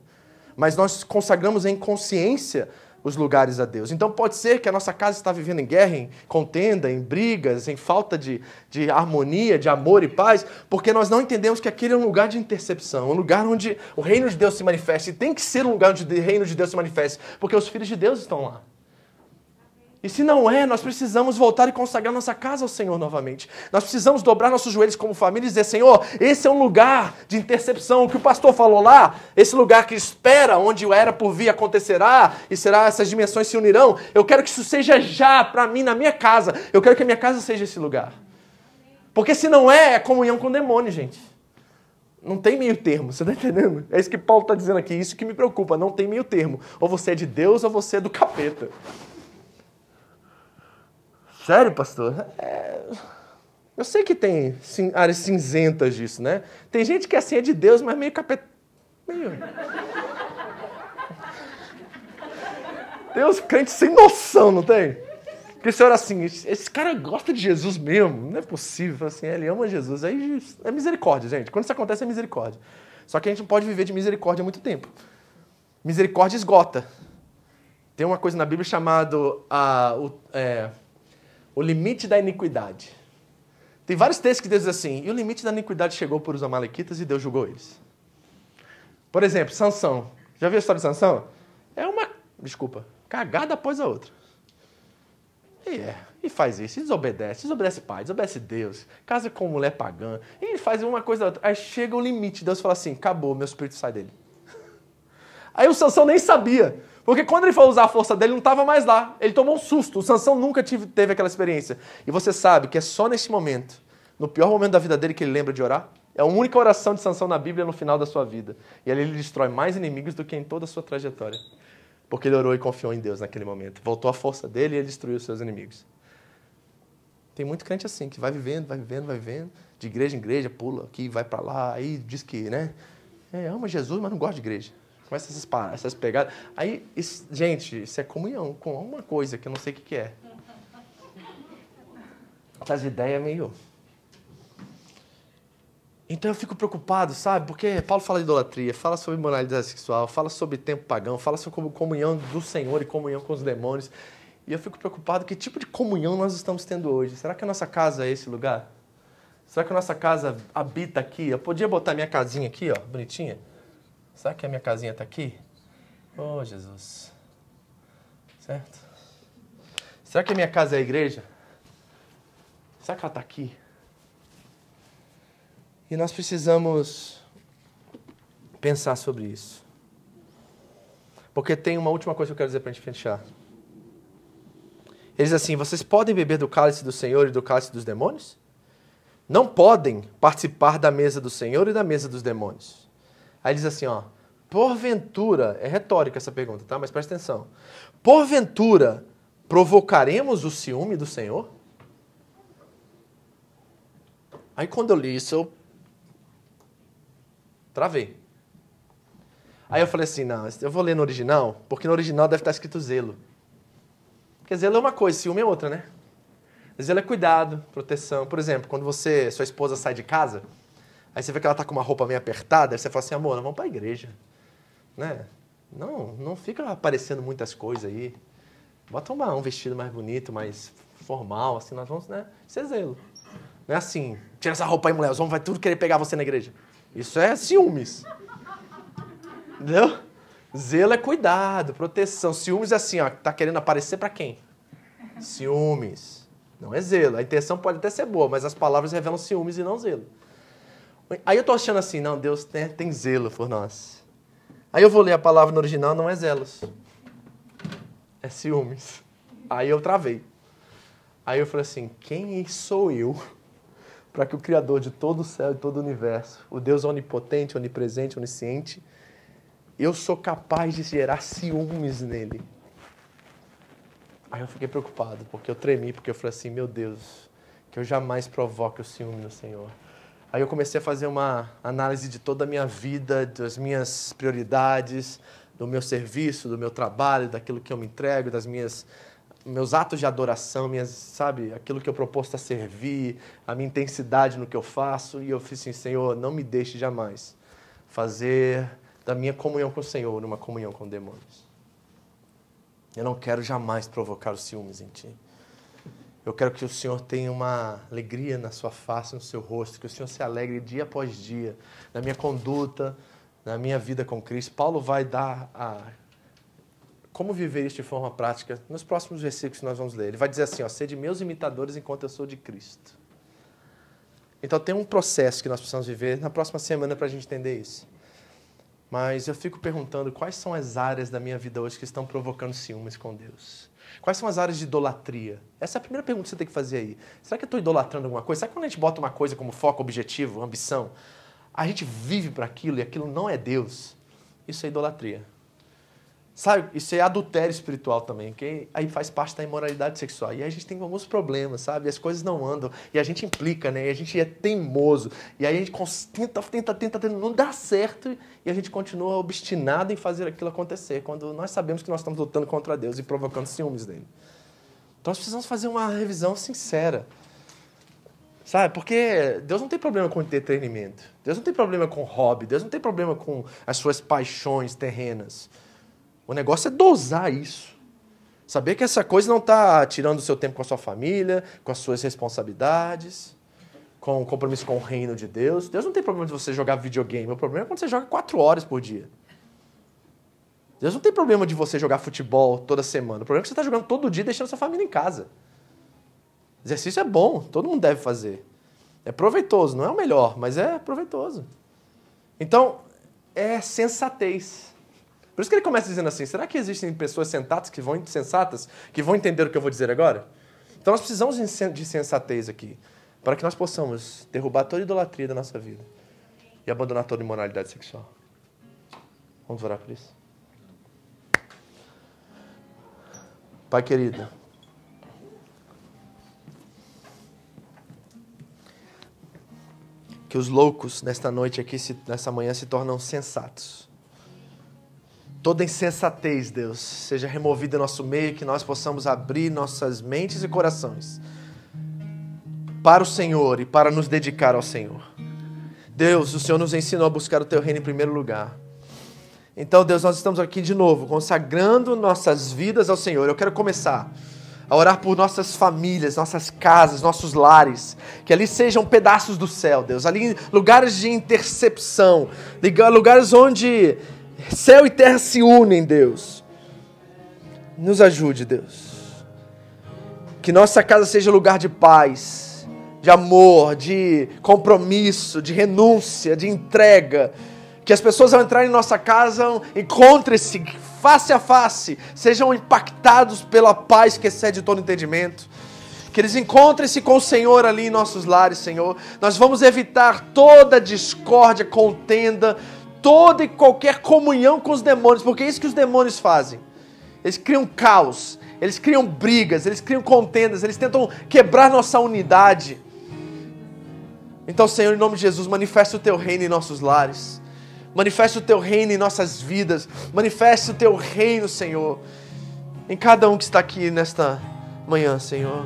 Mas nós consagramos em consciência os lugares a Deus. Então pode ser que a nossa casa está vivendo em guerra, em contenda, em brigas, em falta de, de harmonia, de amor e paz, porque nós não entendemos que aquele é um lugar de intercepção, um lugar onde o reino de Deus se manifesta. E tem que ser um lugar onde o reino de Deus se manifeste, porque os filhos de Deus estão lá. E se não é, nós precisamos voltar e consagrar nossa casa ao Senhor novamente. Nós precisamos dobrar nossos joelhos como família e dizer: Senhor, esse é um lugar de intercepção. O que o pastor falou lá, esse lugar que espera, onde o era por vir acontecerá e será, essas dimensões se unirão. Eu quero que isso seja já para mim, na minha casa. Eu quero que a minha casa seja esse lugar. Porque se não é, é comunhão com o demônio, gente. Não tem meio termo, você está entendendo? É isso que Paulo está dizendo aqui, isso que me preocupa, não tem meio termo. Ou você é de Deus ou você é do capeta. Sério, pastor? É... Eu sei que tem áreas cinzentas disso, né? Tem gente que é assim é de Deus, mas meio capeta. Meio... Tem uns crentes sem noção, não tem? Porque você olha assim, esse cara gosta de Jesus mesmo, não é possível. Assim, ele ama Jesus. Aí é misericórdia, gente. Quando isso acontece, é misericórdia. Só que a gente não pode viver de misericórdia há muito tempo. Misericórdia esgota. Tem uma coisa na Bíblia chamada uh, o, é, o limite da iniquidade. Tem vários textos que dizem assim, e o limite da iniquidade chegou por os amalequitas e Deus julgou eles. Por exemplo, Sansão. Já viu a história de Sansão? É uma, desculpa, cagada após a outra. E é, e faz isso, e desobedece, desobedece pai, desobedece Deus, casa com mulher pagã, e ele faz uma coisa outra. Aí chega o limite, Deus fala assim: acabou, meu espírito sai dele. Aí o Sansão nem sabia, porque quando ele foi usar a força dele, não estava mais lá. Ele tomou um susto. O Sansão nunca tive, teve aquela experiência. E você sabe que é só nesse momento, no pior momento da vida dele, que ele lembra de orar. É a única oração de Sansão na Bíblia no final da sua vida. E ali ele destrói mais inimigos do que em toda a sua trajetória. Porque ele orou e confiou em Deus naquele momento. Voltou a força dele e ele destruiu os seus inimigos. Tem muito crente assim, que vai vivendo, vai vivendo, vai vivendo, de igreja em igreja, pula aqui, vai para lá, aí diz que, né? É, ama Jesus, mas não gosta de igreja. Começa essas, essas pegadas. Aí, isso, gente, isso é comunhão com uma coisa que eu não sei o que, que é. Essas ideias meio. Então eu fico preocupado, sabe? Porque Paulo fala de idolatria, fala sobre moralidade sexual, fala sobre tempo pagão, fala sobre comunhão do Senhor e comunhão com os demônios. E eu fico preocupado que tipo de comunhão nós estamos tendo hoje. Será que a nossa casa é esse lugar? Será que a nossa casa habita aqui? Eu podia botar minha casinha aqui, ó, bonitinha. Será que a minha casinha está aqui? Oh, Jesus. Certo? Será que a minha casa é a igreja? Será que ela está aqui? E nós precisamos pensar sobre isso. Porque tem uma última coisa que eu quero dizer para a gente fechar. Ele diz assim: Vocês podem beber do cálice do Senhor e do cálice dos demônios? Não podem participar da mesa do Senhor e da mesa dos demônios. Aí diz assim: ó, porventura, é retórica essa pergunta, tá? Mas presta atenção. Porventura, provocaremos o ciúme do Senhor? Aí quando eu li isso, eu Travei. Aí eu falei assim, não, eu vou ler no original, porque no original deve estar escrito zelo. Porque zelo é uma coisa, ciúme é outra, né? Zelo é cuidado, proteção. Por exemplo, quando você, sua esposa sai de casa, aí você vê que ela tá com uma roupa meio apertada, aí você fala assim, amor, vamos para a igreja. Né? Não, não fica aparecendo muitas coisas aí. Bota uma, um vestido mais bonito, mais formal, assim, nós vamos, né? Isso é zelo. Não é assim, tira essa roupa aí, mulher, os homens vão tudo querer pegar você na igreja. Isso é ciúmes. Entendeu? Zelo é cuidado, proteção. Ciúmes é assim, ó, tá querendo aparecer para quem? Ciúmes. Não é zelo. A intenção pode até ser boa, mas as palavras revelam ciúmes e não zelo. Aí eu tô achando assim, não, Deus tem, tem zelo por nós. Aí eu vou ler a palavra no original, não é zelos. É ciúmes. Aí eu travei. Aí eu falei assim, quem sou eu para que o Criador de todo o céu e todo o universo, o Deus onipotente, onipresente, onisciente, eu sou capaz de gerar ciúmes nele. Aí eu fiquei preocupado, porque eu tremi, porque eu falei assim, meu Deus, que eu jamais provoque o ciúme no Senhor. Aí eu comecei a fazer uma análise de toda a minha vida, das minhas prioridades, do meu serviço, do meu trabalho, daquilo que eu me entrego, das minhas meus atos de adoração, minhas, sabe, aquilo que eu proposto a servir, a minha intensidade no que eu faço, e eu fiz assim, Senhor, não me deixe jamais fazer da minha comunhão com o Senhor uma comunhão com demônios. Eu não quero jamais provocar os ciúmes em ti. Eu quero que o Senhor tenha uma alegria na sua face, no seu rosto, que o Senhor se alegre dia após dia na minha conduta, na minha vida com Cristo. Paulo vai dar a como viver isso de forma prática nos próximos versículos que nós vamos ler. Ele vai dizer assim: ó, sede meus imitadores enquanto eu sou de Cristo. Então tem um processo que nós precisamos viver na próxima semana para a gente entender isso. Mas eu fico perguntando quais são as áreas da minha vida hoje que estão provocando ciúmes com Deus. Quais são as áreas de idolatria? Essa é a primeira pergunta que você tem que fazer aí. Será que eu estou idolatrando alguma coisa? Será que quando a gente bota uma coisa como foco, objetivo, ambição, a gente vive para aquilo e aquilo não é Deus? Isso é idolatria. Sabe, isso é adultério espiritual também, que aí faz parte da imoralidade sexual. E aí a gente tem alguns problemas, sabe? As coisas não andam. E a gente implica, né? E a gente é teimoso. E aí a gente tenta, tenta, tenta, tenta, não dá certo. E a gente continua obstinado em fazer aquilo acontecer, quando nós sabemos que nós estamos lutando contra Deus e provocando ciúmes dele. Então nós precisamos fazer uma revisão sincera. Sabe? Porque Deus não tem problema com entretenimento. Deus não tem problema com hobby. Deus não tem problema com as suas paixões terrenas. O negócio é dosar isso. Saber que essa coisa não está tirando o seu tempo com a sua família, com as suas responsabilidades, com o compromisso com o reino de Deus. Deus não tem problema de você jogar videogame. O problema é quando você joga quatro horas por dia. Deus não tem problema de você jogar futebol toda semana. O problema é que você está jogando todo dia deixando sua família em casa. Exercício é bom, todo mundo deve fazer. É proveitoso, não é o melhor, mas é proveitoso. Então, é sensatez. Por isso que ele começa dizendo assim: será que existem pessoas sensatas que vão, sensatas que vão entender o que eu vou dizer agora? Então nós precisamos de sensatez aqui, para que nós possamos derrubar toda idolatria da nossa vida e abandonar toda imoralidade sexual. Vamos orar por isso? Pai querido, que os loucos nesta noite aqui, nessa manhã, se tornam sensatos. Toda insensatez, Deus, seja removida em nosso meio, que nós possamos abrir nossas mentes e corações para o Senhor e para nos dedicar ao Senhor. Deus, o Senhor nos ensinou a buscar o Teu reino em primeiro lugar. Então, Deus, nós estamos aqui de novo, consagrando nossas vidas ao Senhor. Eu quero começar a orar por nossas famílias, nossas casas, nossos lares, que ali sejam pedaços do céu, Deus, ali lugares de intercepção, lugares onde céu e terra se unem, Deus. Nos ajude, Deus. Que nossa casa seja lugar de paz, de amor, de compromisso, de renúncia, de entrega. Que as pessoas ao entrarem em nossa casa encontrem-se face a face, sejam impactados pela paz que excede todo entendimento. Que eles encontrem-se com o Senhor ali em nossos lares, Senhor. Nós vamos evitar toda discórdia, contenda, toda e qualquer comunhão com os demônios, porque é isso que os demônios fazem. Eles criam caos, eles criam brigas, eles criam contendas, eles tentam quebrar nossa unidade. Então, Senhor, em nome de Jesus, manifesta o teu reino em nossos lares. Manifeste o teu reino em nossas vidas. Manifeste o teu reino, Senhor, em cada um que está aqui nesta manhã, Senhor.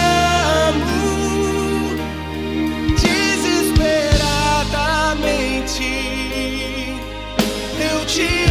she